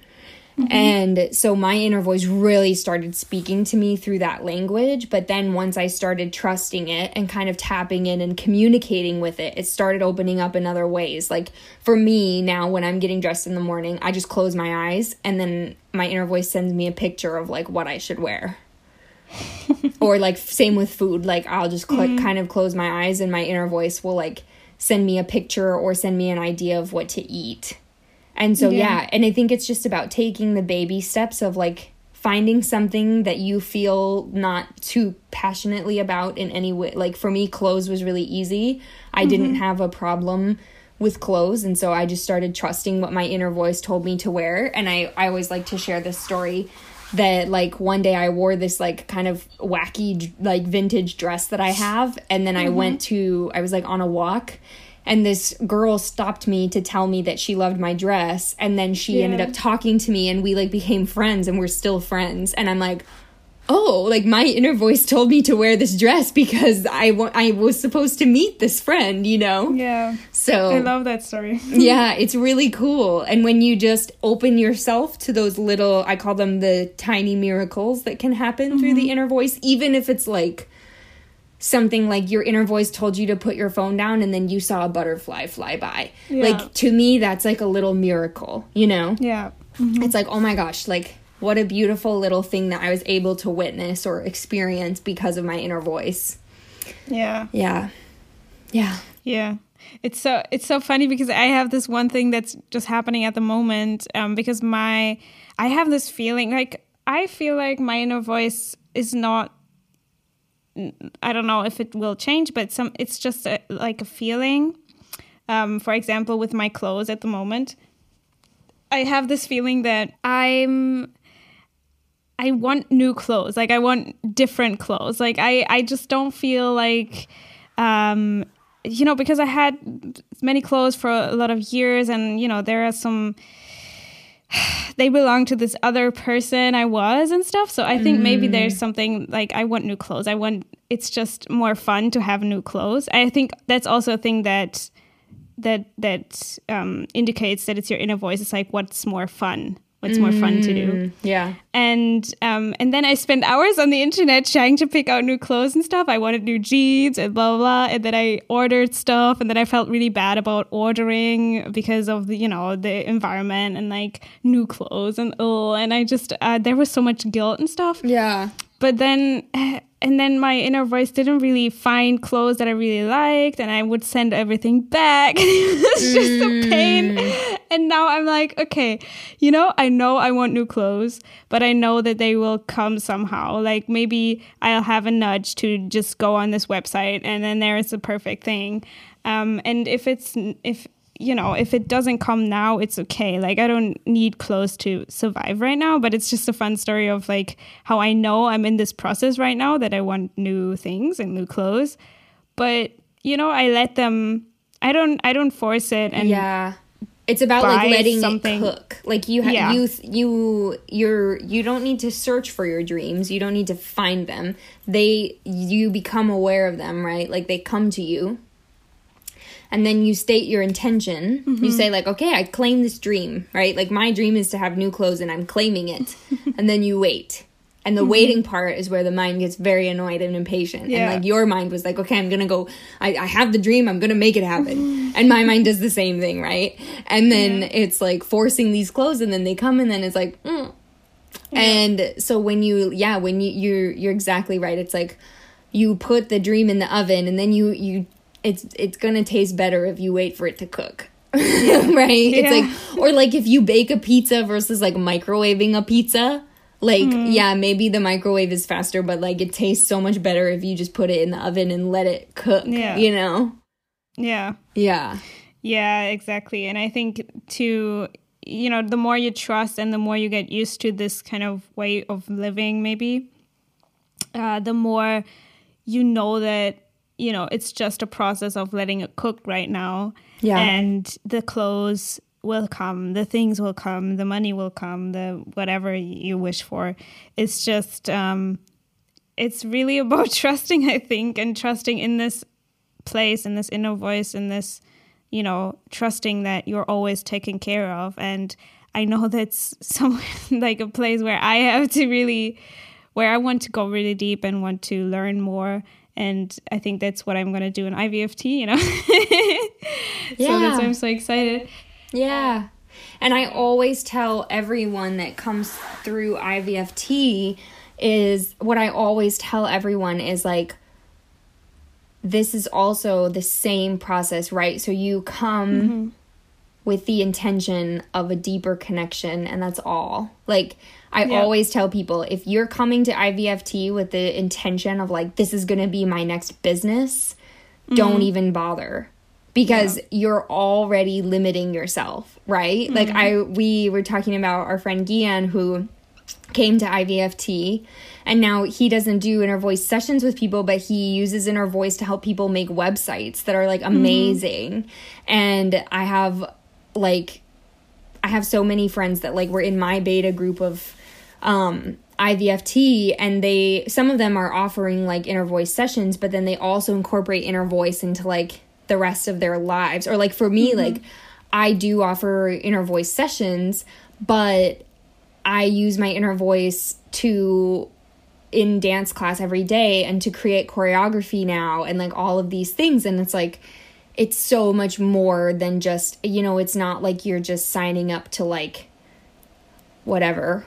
mm-hmm. and so my inner voice really started speaking to me through that language but then once i started trusting it and kind of tapping in and communicating with it it started opening up in other ways like for me now when i'm getting dressed in the morning i just close my eyes and then my inner voice sends me a picture of like what i should wear or like same with food. Like i'll just cl- mm-hmm. kind of close my eyes and my inner voice will like send me a picture or send me an idea of what to eat. And so yeah. yeah. And i think it's just about taking the baby steps of like finding something that you feel not too passionately about in any way. Like for me clothes was really easy. I mm-hmm. didn't have a problem with clothes. And so i just started trusting what my inner voice told me to wear. And i, I always like to share this story that like one day I wore this like kind of wacky like vintage dress that I have and then mm-hmm. I went to I was like on a walk and this girl stopped me to tell me that she loved my dress and then she Yeah. ended up talking to me and we like became friends and we're still friends and i'm like oh like my inner voice told me to wear this dress because i wa- i was supposed to meet this friend you know Yeah. so I love that story. yeah, it's really cool. And when you just open yourself to those little, I call them the tiny miracles that can happen through Mm-hmm. the inner voice, even if it's like something like your inner voice told you to put your phone down and then you saw a butterfly fly by. Yeah. Like to me, that's like a little miracle, you know? Yeah. It's like, oh my gosh, like what a beautiful little thing that I was able to witness or experience because of my inner voice. Yeah. Yeah. Yeah. Yeah. It's so it's so funny because I have this one thing that's just happening at the moment um, because my I have this feeling like I feel like my inner voice is not I don't know if it will change but some it's just a, like a feeling um, for example with my clothes at the moment I have this feeling that I'm I want new clothes. Like I want different clothes. Like I I just don't feel like um you know because I had many clothes for a lot of years and you know there are some they belong to this other person I was and stuff. So I think maybe there's something like I want new clothes. I want it's just more fun to have new clothes. I think that's also a thing that that that um, indicates that it's your inner voice. It's like what's more fun, what's more fun to do Yeah. and um, and then I spent hours on the internet trying to pick out new clothes and stuff. I wanted new jeans and blah blah, blah. and then I ordered stuff, and then I felt really bad about ordering because of the you know the environment and like new clothes and oh, and I just uh, there was so much guilt and stuff Yeah. but then and then my inner voice didn't really find clothes that I really liked and I would send everything back. it was just a pain. And now I'm like, okay, you know, I know I want new clothes, but I know that they will come somehow. Like maybe I'll have a nudge to just go on this website and then there is the perfect thing. Um, and if it's if you know, if it doesn't come now, it's okay. Like I don't need clothes to survive right now, but it's just a fun story of like how I know I'm in this process right now that I want new things and new clothes. But, you know, I let them I don't I don't force it and yeah it's about like letting something- it cook. Like you ha- Yeah. you you you're you don't need to search for your dreams. You don't need to find them. They you become aware of them right? Like they come to you. And then you state your intention. Mm-hmm. you say like okay i claim this dream right? Like my dream is to have new clothes and i'm claiming it. And then you wait and the Mm-hmm. waiting part is where the mind gets very annoyed and impatient. Yeah. and like your mind was like okay i'm gonna go i, I have the dream i'm gonna make it happen. And my mind does the same thing right? And then it's like forcing these clothes and then they come and then it's like mm. and so when you yeah when you you're you're exactly right. It's like you put the dream in the oven and then you you it's it's gonna taste better if you wait for it to cook. Right? It's like or like if you bake a pizza versus like microwaving a pizza like Mm-hmm. yeah maybe the microwave is faster but like it tastes so much better if you just put it in the oven and let it cook Yeah. you know yeah. yeah Yeah, exactly. And I think to you know, the more you trust and the more you get used to this kind of way of living, maybe, uh, the more you know that you know it's just a process of letting it cook right now. Yeah. And the clothes will come, the things will come, the money will come, the whatever you wish for. It's just um it's really about trusting, I think, and trusting in this place, in this inner voice, in this, you know, trusting that you're always taken care of. And I know that's some like a place where I have to really, where I want to go really deep and want to learn more. And I think that's what I'm going to do in IVFT, you know? So Yeah. that's why I'm so excited. Yeah. And I always tell everyone that comes through IVFT is what I always tell everyone is like this is also the same process, right? So you come mm-hmm. with the intention of a deeper connection and that's all. Like I always tell people if you're coming to IVFT with the intention of like this is going to be my next business, don't mm-hmm. even bother because you're already limiting yourself, right? Like I we were talking about our friend Gian who came to IVFT and now he doesn't do inner voice sessions with people but he uses inner voice to help people make websites that are like amazing mm-hmm. and I have like I have so many friends that like were in my beta group of um IVFT and they some of them are offering like inner voice sessions but then they also incorporate inner voice into like the rest of their lives. Or like for me mm-hmm. like I do offer inner voice sessions but I use my inner voice to in dance class every day and to create choreography now and like all of these things. And it's like it's so much more than just you know it's not like you're just signing up to like whatever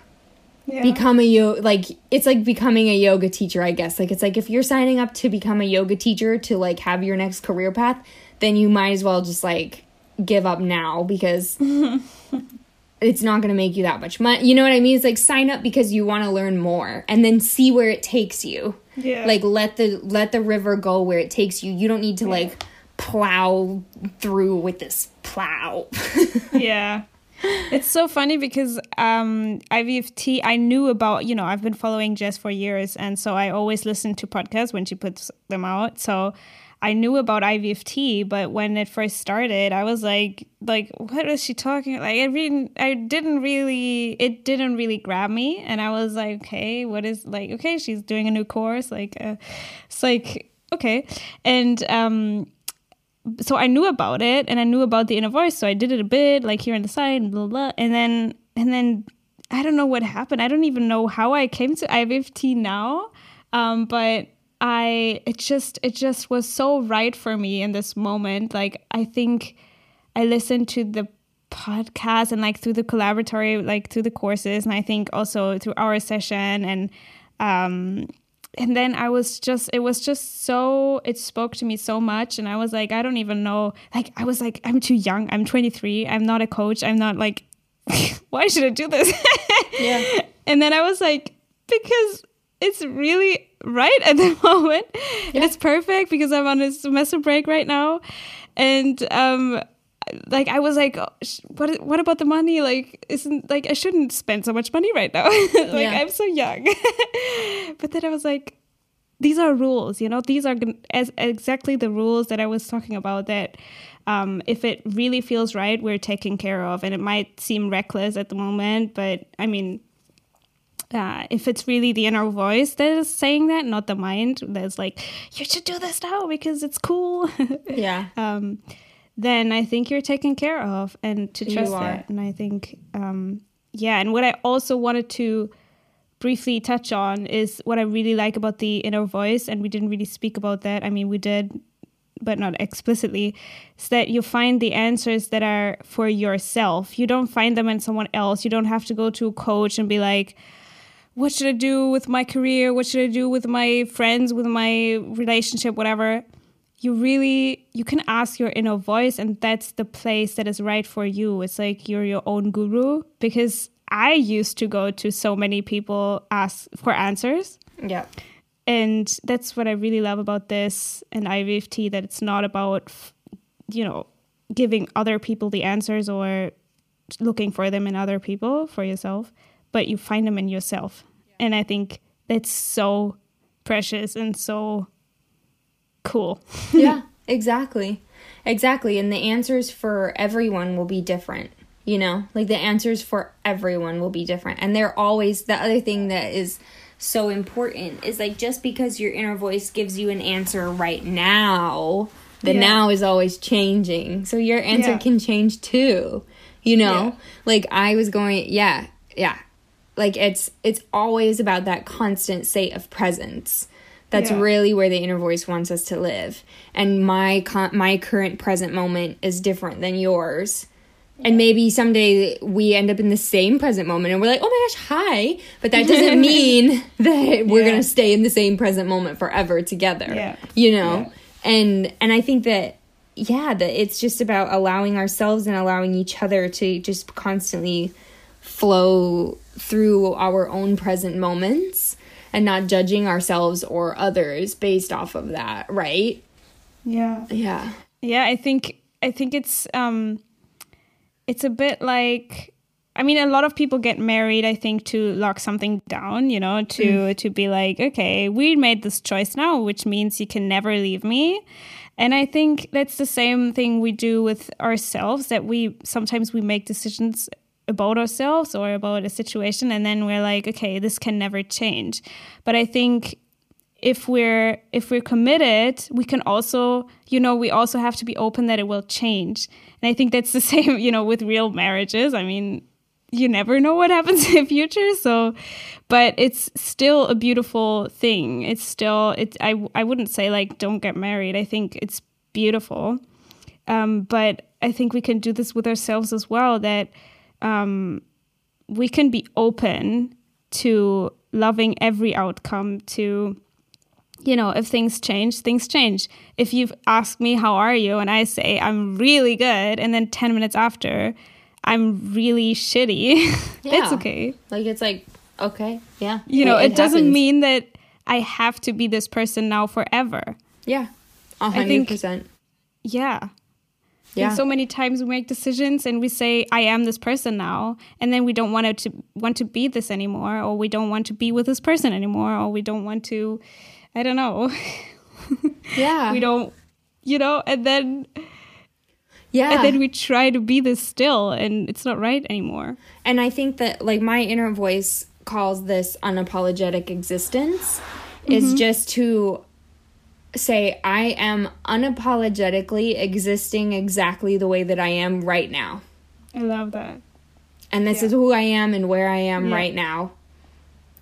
yeah. become a yoga like it's like becoming a yoga teacher i guess. Like it's like if you're signing up to become a yoga teacher to like have your next career path then you might as well just like give up now because it's not going to make you that much money you know what i mean? It's like sign up because you want to learn more and then see where it takes you. Yeah. Like let the let the river go where it takes you. You don't need to yeah. like plow through with this plow. Yeah it's so funny because um, IVFT, I knew about, you know, I've been following Jess for years. And so I always listen to podcasts when she puts them out. So I knew about IVFT, but when it first started, I was like, like, what is she talking? Like, I really, I didn't really, it didn't really grab me, and I was like, okay, what is like, okay, she's doing a new course, like, uh, it's like, okay, and um, so I knew about it and I knew about the inner voice. So I did it a bit, like here on the side, blah, blah, and then and then I don't know what happened. I don't even know how I came to IVFT now, um, but I it just it just was so right for me in this moment. Like I think I listened to the podcast and like through the collaboratory, like through the courses, and I think also through our session and um and then I was just, it was just so, it spoke to me so much. And I was like, I don't even know. Like, I was like, I'm too young. I'm 23. I'm not a coach. I'm not like, why should I do this? yeah. And then I was like, because it's really right at the moment. Yeah. And it's perfect because I'm on a semester break right now. And, um, like I was like, oh, what? What about the money? Like, isn't like I shouldn't spend so much money right now. like yeah. I'm so young. but then I was like, these are rules. You know, these are as exactly the rules that I was talking about. That um, if it really feels right, we're taken care of, and it might seem reckless at the moment, but I mean. Uh, if it's really the inner voice that is saying that, not the mind that's like, you should do this now because it's cool. yeah. um, then I think you're taken care of and to trust that. And I think, um, yeah. And what I also wanted to briefly touch on is what I really like about the inner voice. And we didn't really speak about that. I mean, we did, but not explicitly. Is that you find the answers that are for yourself. You don't find them in someone else. You don't have to go to a coach and be like, what should I do with my career? What should I do with my friends, with my relationship, whatever? You really you can ask your inner voice and that's the place that is right for you. It's like you're your own guru because i used to go to so many people ask for answers. Yeah. And that's what i really love about this and ivft that it's not about you know giving other people the answers or looking for them in other people for yourself but you find them in yourself. Yeah. and i think that's so precious and so cool. yeah, exactly. Exactly. And the answers for everyone will be different. You know, like the answers for everyone will be different. And they're always the other thing that is so important is like just because your inner voice gives you an answer right now, the yeah. now is always changing. So your answer yeah. can change too. You know? Yeah. Like I was going, yeah, yeah. Like it's it's always about that constant state of presence that's yeah. really where the inner voice wants us to live. And my con- my current present moment is different than yours. Yeah. And maybe someday we end up in the same present moment and we're like, oh my gosh, hi. But that doesn't mean that we're yeah. going to stay in the same present moment forever together. Yeah. You know? And and I think that yeah, that it's just about allowing ourselves and allowing each other to just constantly flow through our own present moments and not judging ourselves or others based off of that, right? Yeah. Yeah. Yeah, I think I think it's um it's a bit like I mean, a lot of people get married, I think, to lock something down, you know, to mm. to be like, okay, we made this choice now, which means you can never leave me. And I think that's the same thing we do with ourselves that we sometimes we make decisions about ourselves or about a situation and then we're like, okay, this can never change. But I think if we're if we're committed, we can also, you know, we also have to be open that it will change. And I think that's the same, you know, with real marriages. I mean, you never know what happens in the future so but it's still a beautiful thing it's still it i i wouldn't say like don't get married i think it's beautiful um, but i think we can do this with ourselves as well that um, we can be open to loving every outcome to you know if things change things change if you've asked me how are you and i say i'm really good and then 10 minutes after I'm really shitty. Yeah. That's okay. Like it's like okay, yeah. You know, it, it doesn't mean that I have to be this person now forever. Yeah. A hundred percent. Yeah. Yeah. And so many times we make decisions and we say, I am this person now, and then we don't want to want to be this anymore, or we don't want to be with this person anymore, or we don't want to I don't know. Yeah. we don't you know, and then yeah. And then we try to be this still, and it's not right anymore. And I think that, like, my inner voice calls this unapologetic existence mm-hmm. is just to say, I am unapologetically existing exactly the way that I am right now. I love that. And this yeah. is who I am and where I am yeah. right now.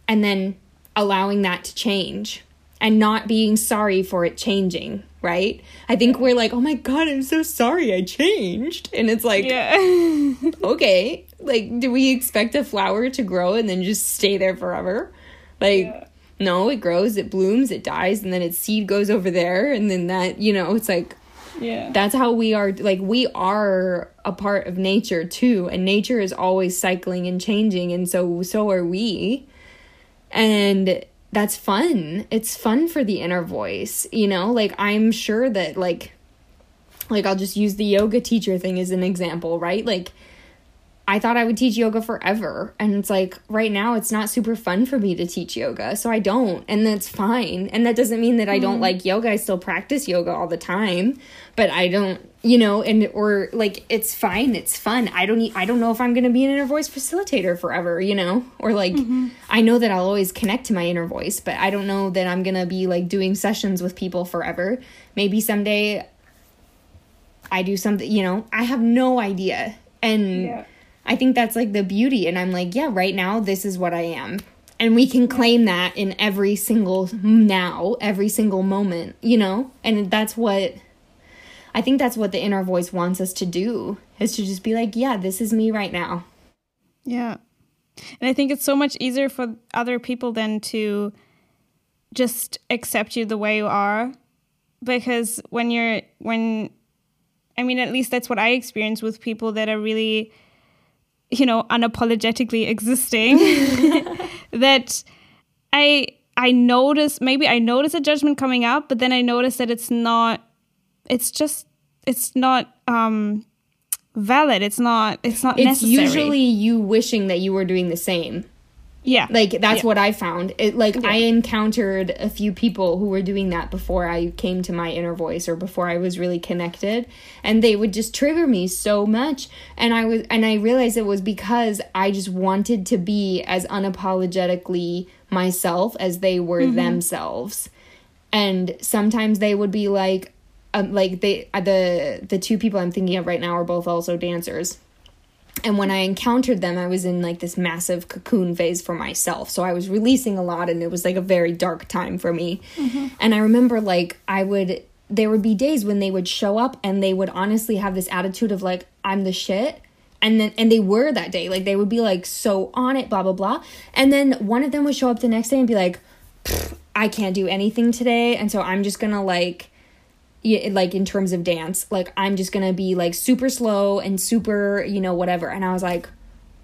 And then allowing that to change and not being sorry for it changing right? I think we're like, oh my God, I'm so sorry I changed. And it's like, yeah. okay, like, do we expect a flower to grow and then just stay there forever? Like, yeah. No, it grows, it blooms, it dies, and then its seed goes over there. And then that, you know, it's like, yeah. That's how we are like we are a part of nature too and nature is always cycling and changing and so so are we. And that's fun. It's fun for the inner voice, you know? Like I'm sure that like like I'll just use the yoga teacher thing as an example, right? Like I thought I would teach yoga forever. And it's like right now it's not super fun for me to teach yoga. So I don't. And that's fine. And that doesn't mean that I don't mm. like yoga. I still practice yoga all the time, but I don't, you know, and or like it's fine. It's fun. I don't I don't know if I'm going to be an inner voice facilitator forever, you know? Or like mm-hmm. I know that I'll always connect to my inner voice, but I don't know that I'm going to be like doing sessions with people forever. Maybe someday I do something, you know, I have no idea. And yeah I think that's like the beauty. And I'm like, yeah, right now, this is what I am. And we can claim that in every single now, every single moment, you know? And that's what I think that's what the inner voice wants us to do is to just be like, yeah, this is me right now. Yeah. And I think it's so much easier for other people than to just accept you the way you are because when you're when I mean at least that's what I experience with people that are really you know, unapologetically existing, that I I notice maybe I notice a judgment coming up, but then I notice that it's not it's just it's not um valid. It's not it's not it's necessary. usually you wishing that you were doing the same. Yeah. Like that's yeah. what I found. It like yeah. I encountered a few people who were doing that before I came to my inner voice or before I was really connected and they would just trigger me so much and I was and I realized it was because I just wanted to be as unapologetically myself as they were mm-hmm. themselves. And sometimes they would be like um, like they the the two people I'm thinking of right now are both also dancers and when I encountered them, I was in like this massive cocoon phase for myself. So I was releasing a lot, and it was like a very dark time for me. Mm-hmm. And I remember like I would, there would be days when they would show up and they would honestly have this attitude of like, I'm the shit. And then, and they were that day. Like they would be like so on it, blah, blah, blah. And then one of them would show up the next day and be like, I can't do anything today. And so I'm just gonna like, like in terms of dance like i'm just gonna be like super slow and super you know whatever. And i was like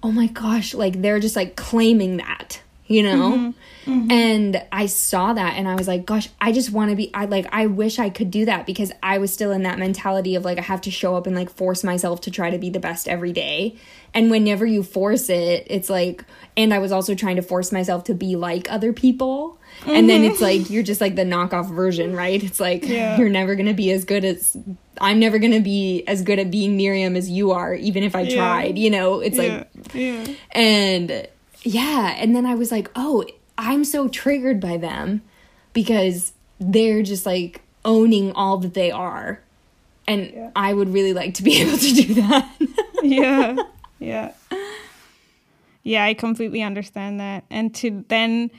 oh my gosh like they're just like claiming that you know? Mm-hmm. Mm-hmm. And I saw that and I was like, gosh, I just want to be I like I wish I could do that because I was still in that mentality of like I have to show up and like force myself to try to be the best every day. And whenever you force it, it's like and I was also trying to force myself to be like other people. Mm-hmm. And then it's like you're just like the knockoff version, right? It's like yeah. you're never going to be as good as I'm never going to be as good at being Miriam as you are even if I yeah. tried, you know? It's yeah. like Yeah. And yeah, and then I was like, "Oh, I'm so triggered by them because they're just like owning all that they are. And yeah. I would really like to be able to do that. yeah. Yeah. Yeah, I completely understand that. And to then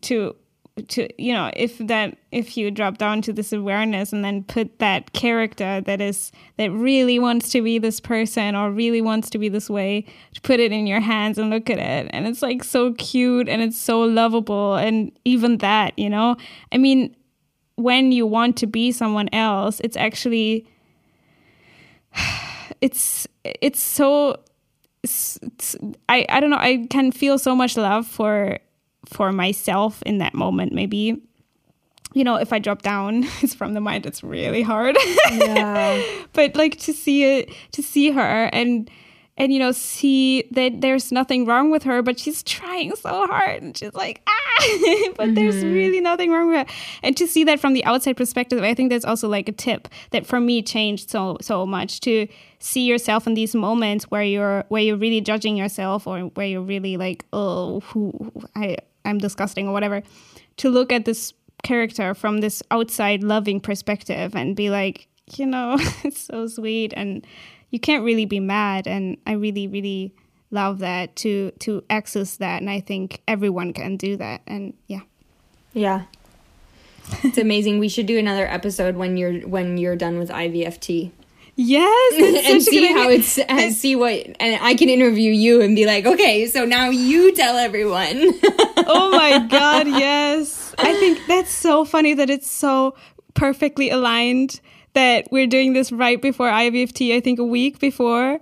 to to you know if that if you drop down to this awareness and then put that character that is that really wants to be this person or really wants to be this way to put it in your hands and look at it. And it's like so cute and it's so lovable and even that you know? I mean when you want to be someone else it's actually it's it's so it's, it's, I, I don't know i can feel so much love for for myself in that moment maybe you know if i drop down it's from the mind it's really hard yeah. but like to see it to see her and and you know see that there's nothing wrong with her but she's trying so hard and she's like ah but mm-hmm. there's really nothing wrong with her and to see that from the outside perspective i think that's also like a tip that for me changed so so much to see yourself in these moments where you're where you're really judging yourself or where you're really like oh who i I'm disgusting or whatever, to look at this character from this outside loving perspective and be like, you know, it's so sweet and you can't really be mad and I really really love that to to access that and I think everyone can do that and yeah. Yeah. It's amazing. we should do another episode when you're when you're done with IVFT. Yes, and see how it's and see what and I can interview you and be like, okay, so now you tell everyone. oh my god, yes! I think that's so funny that it's so perfectly aligned that we're doing this right before IVFT. I think a week before,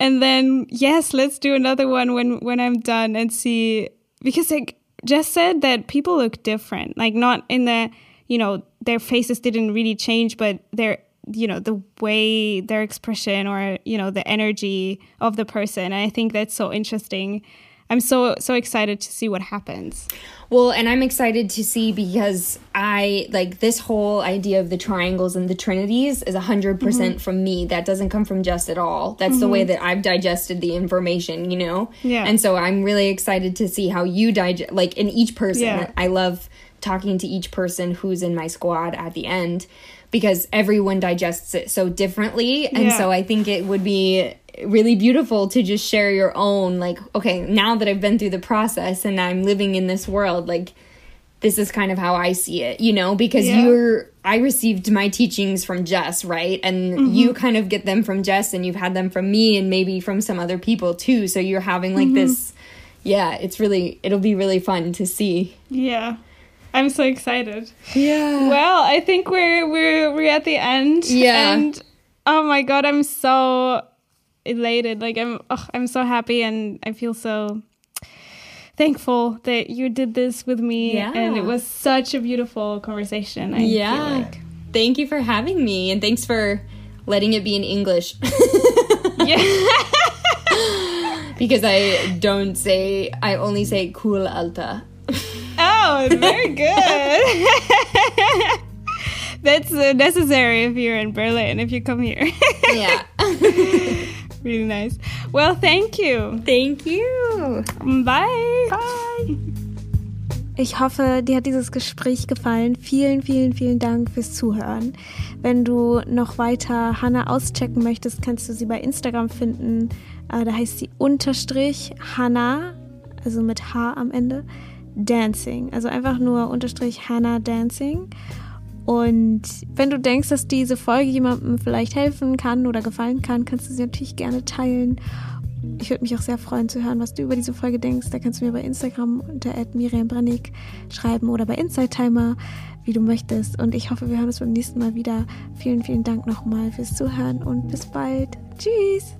and then yes, let's do another one when when I'm done and see because like Jess said that people look different, like not in the you know their faces didn't really change, but their you know the way their expression or you know the energy of the person. And i think that's so interesting. I'm so so excited to see what happens. Well and i'm excited to see because i like this whole idea of the triangles and the trinities is 100% mm hmm from me. That doesn't come from just at all. That's mm-hmm. the way mm-hmm. that i've digested the information you know? Yeah. And so i'm really excited to see how you digest like in each person. Yeah. i love talking to each person who's in my squad at the end because everyone digests it so differently. And yeah. so I think it would be really beautiful to just share your own, like, okay, now that I've been through the process and I'm living in this world, like, this is kind of how I see it, you know, because yeah. you're, I received my teachings from Jess, right? And mm-hmm. you kind of get them from Jess and you've had them from me and maybe from some other people too. So you're having like mm-hmm. this, yeah, it's really, it'll be really fun to see. Yeah. I'm so excited. Yeah. Well, I think we're we're we're at the end. Yeah. And oh my god, I'm so elated. Like I'm oh, I'm so happy and I feel so thankful that you did this with me. Yeah. And it was such a beautiful conversation. I yeah. Like. Thank you for having me and thanks for letting it be in English. yeah. because I don't say I only say cool alta. Oh, very good. That's uh, necessary if you're in Berlin, if you come here. yeah. really nice. Well, thank you. Thank you. Bye. Bye. Ich hoffe, dir hat dieses Gespräch gefallen. Vielen, vielen, vielen Dank fürs Zuhören. Wenn du noch weiter Hannah auschecken möchtest, kannst du sie bei Instagram finden. Äh, da heißt sie unterstrich Hannah, also mit H am Ende. Dancing. Also einfach nur unterstrich Hannah Dancing. Und wenn du denkst, dass diese Folge jemandem vielleicht helfen kann oder gefallen kann, kannst du sie natürlich gerne teilen. Ich würde mich auch sehr freuen zu hören, was du über diese Folge denkst. Da kannst du mir bei Instagram unter Miriam Brennig schreiben oder bei Inside Timer, wie du möchtest. Und ich hoffe, wir hören uns beim nächsten Mal wieder. Vielen, vielen Dank nochmal fürs Zuhören und bis bald. Tschüss!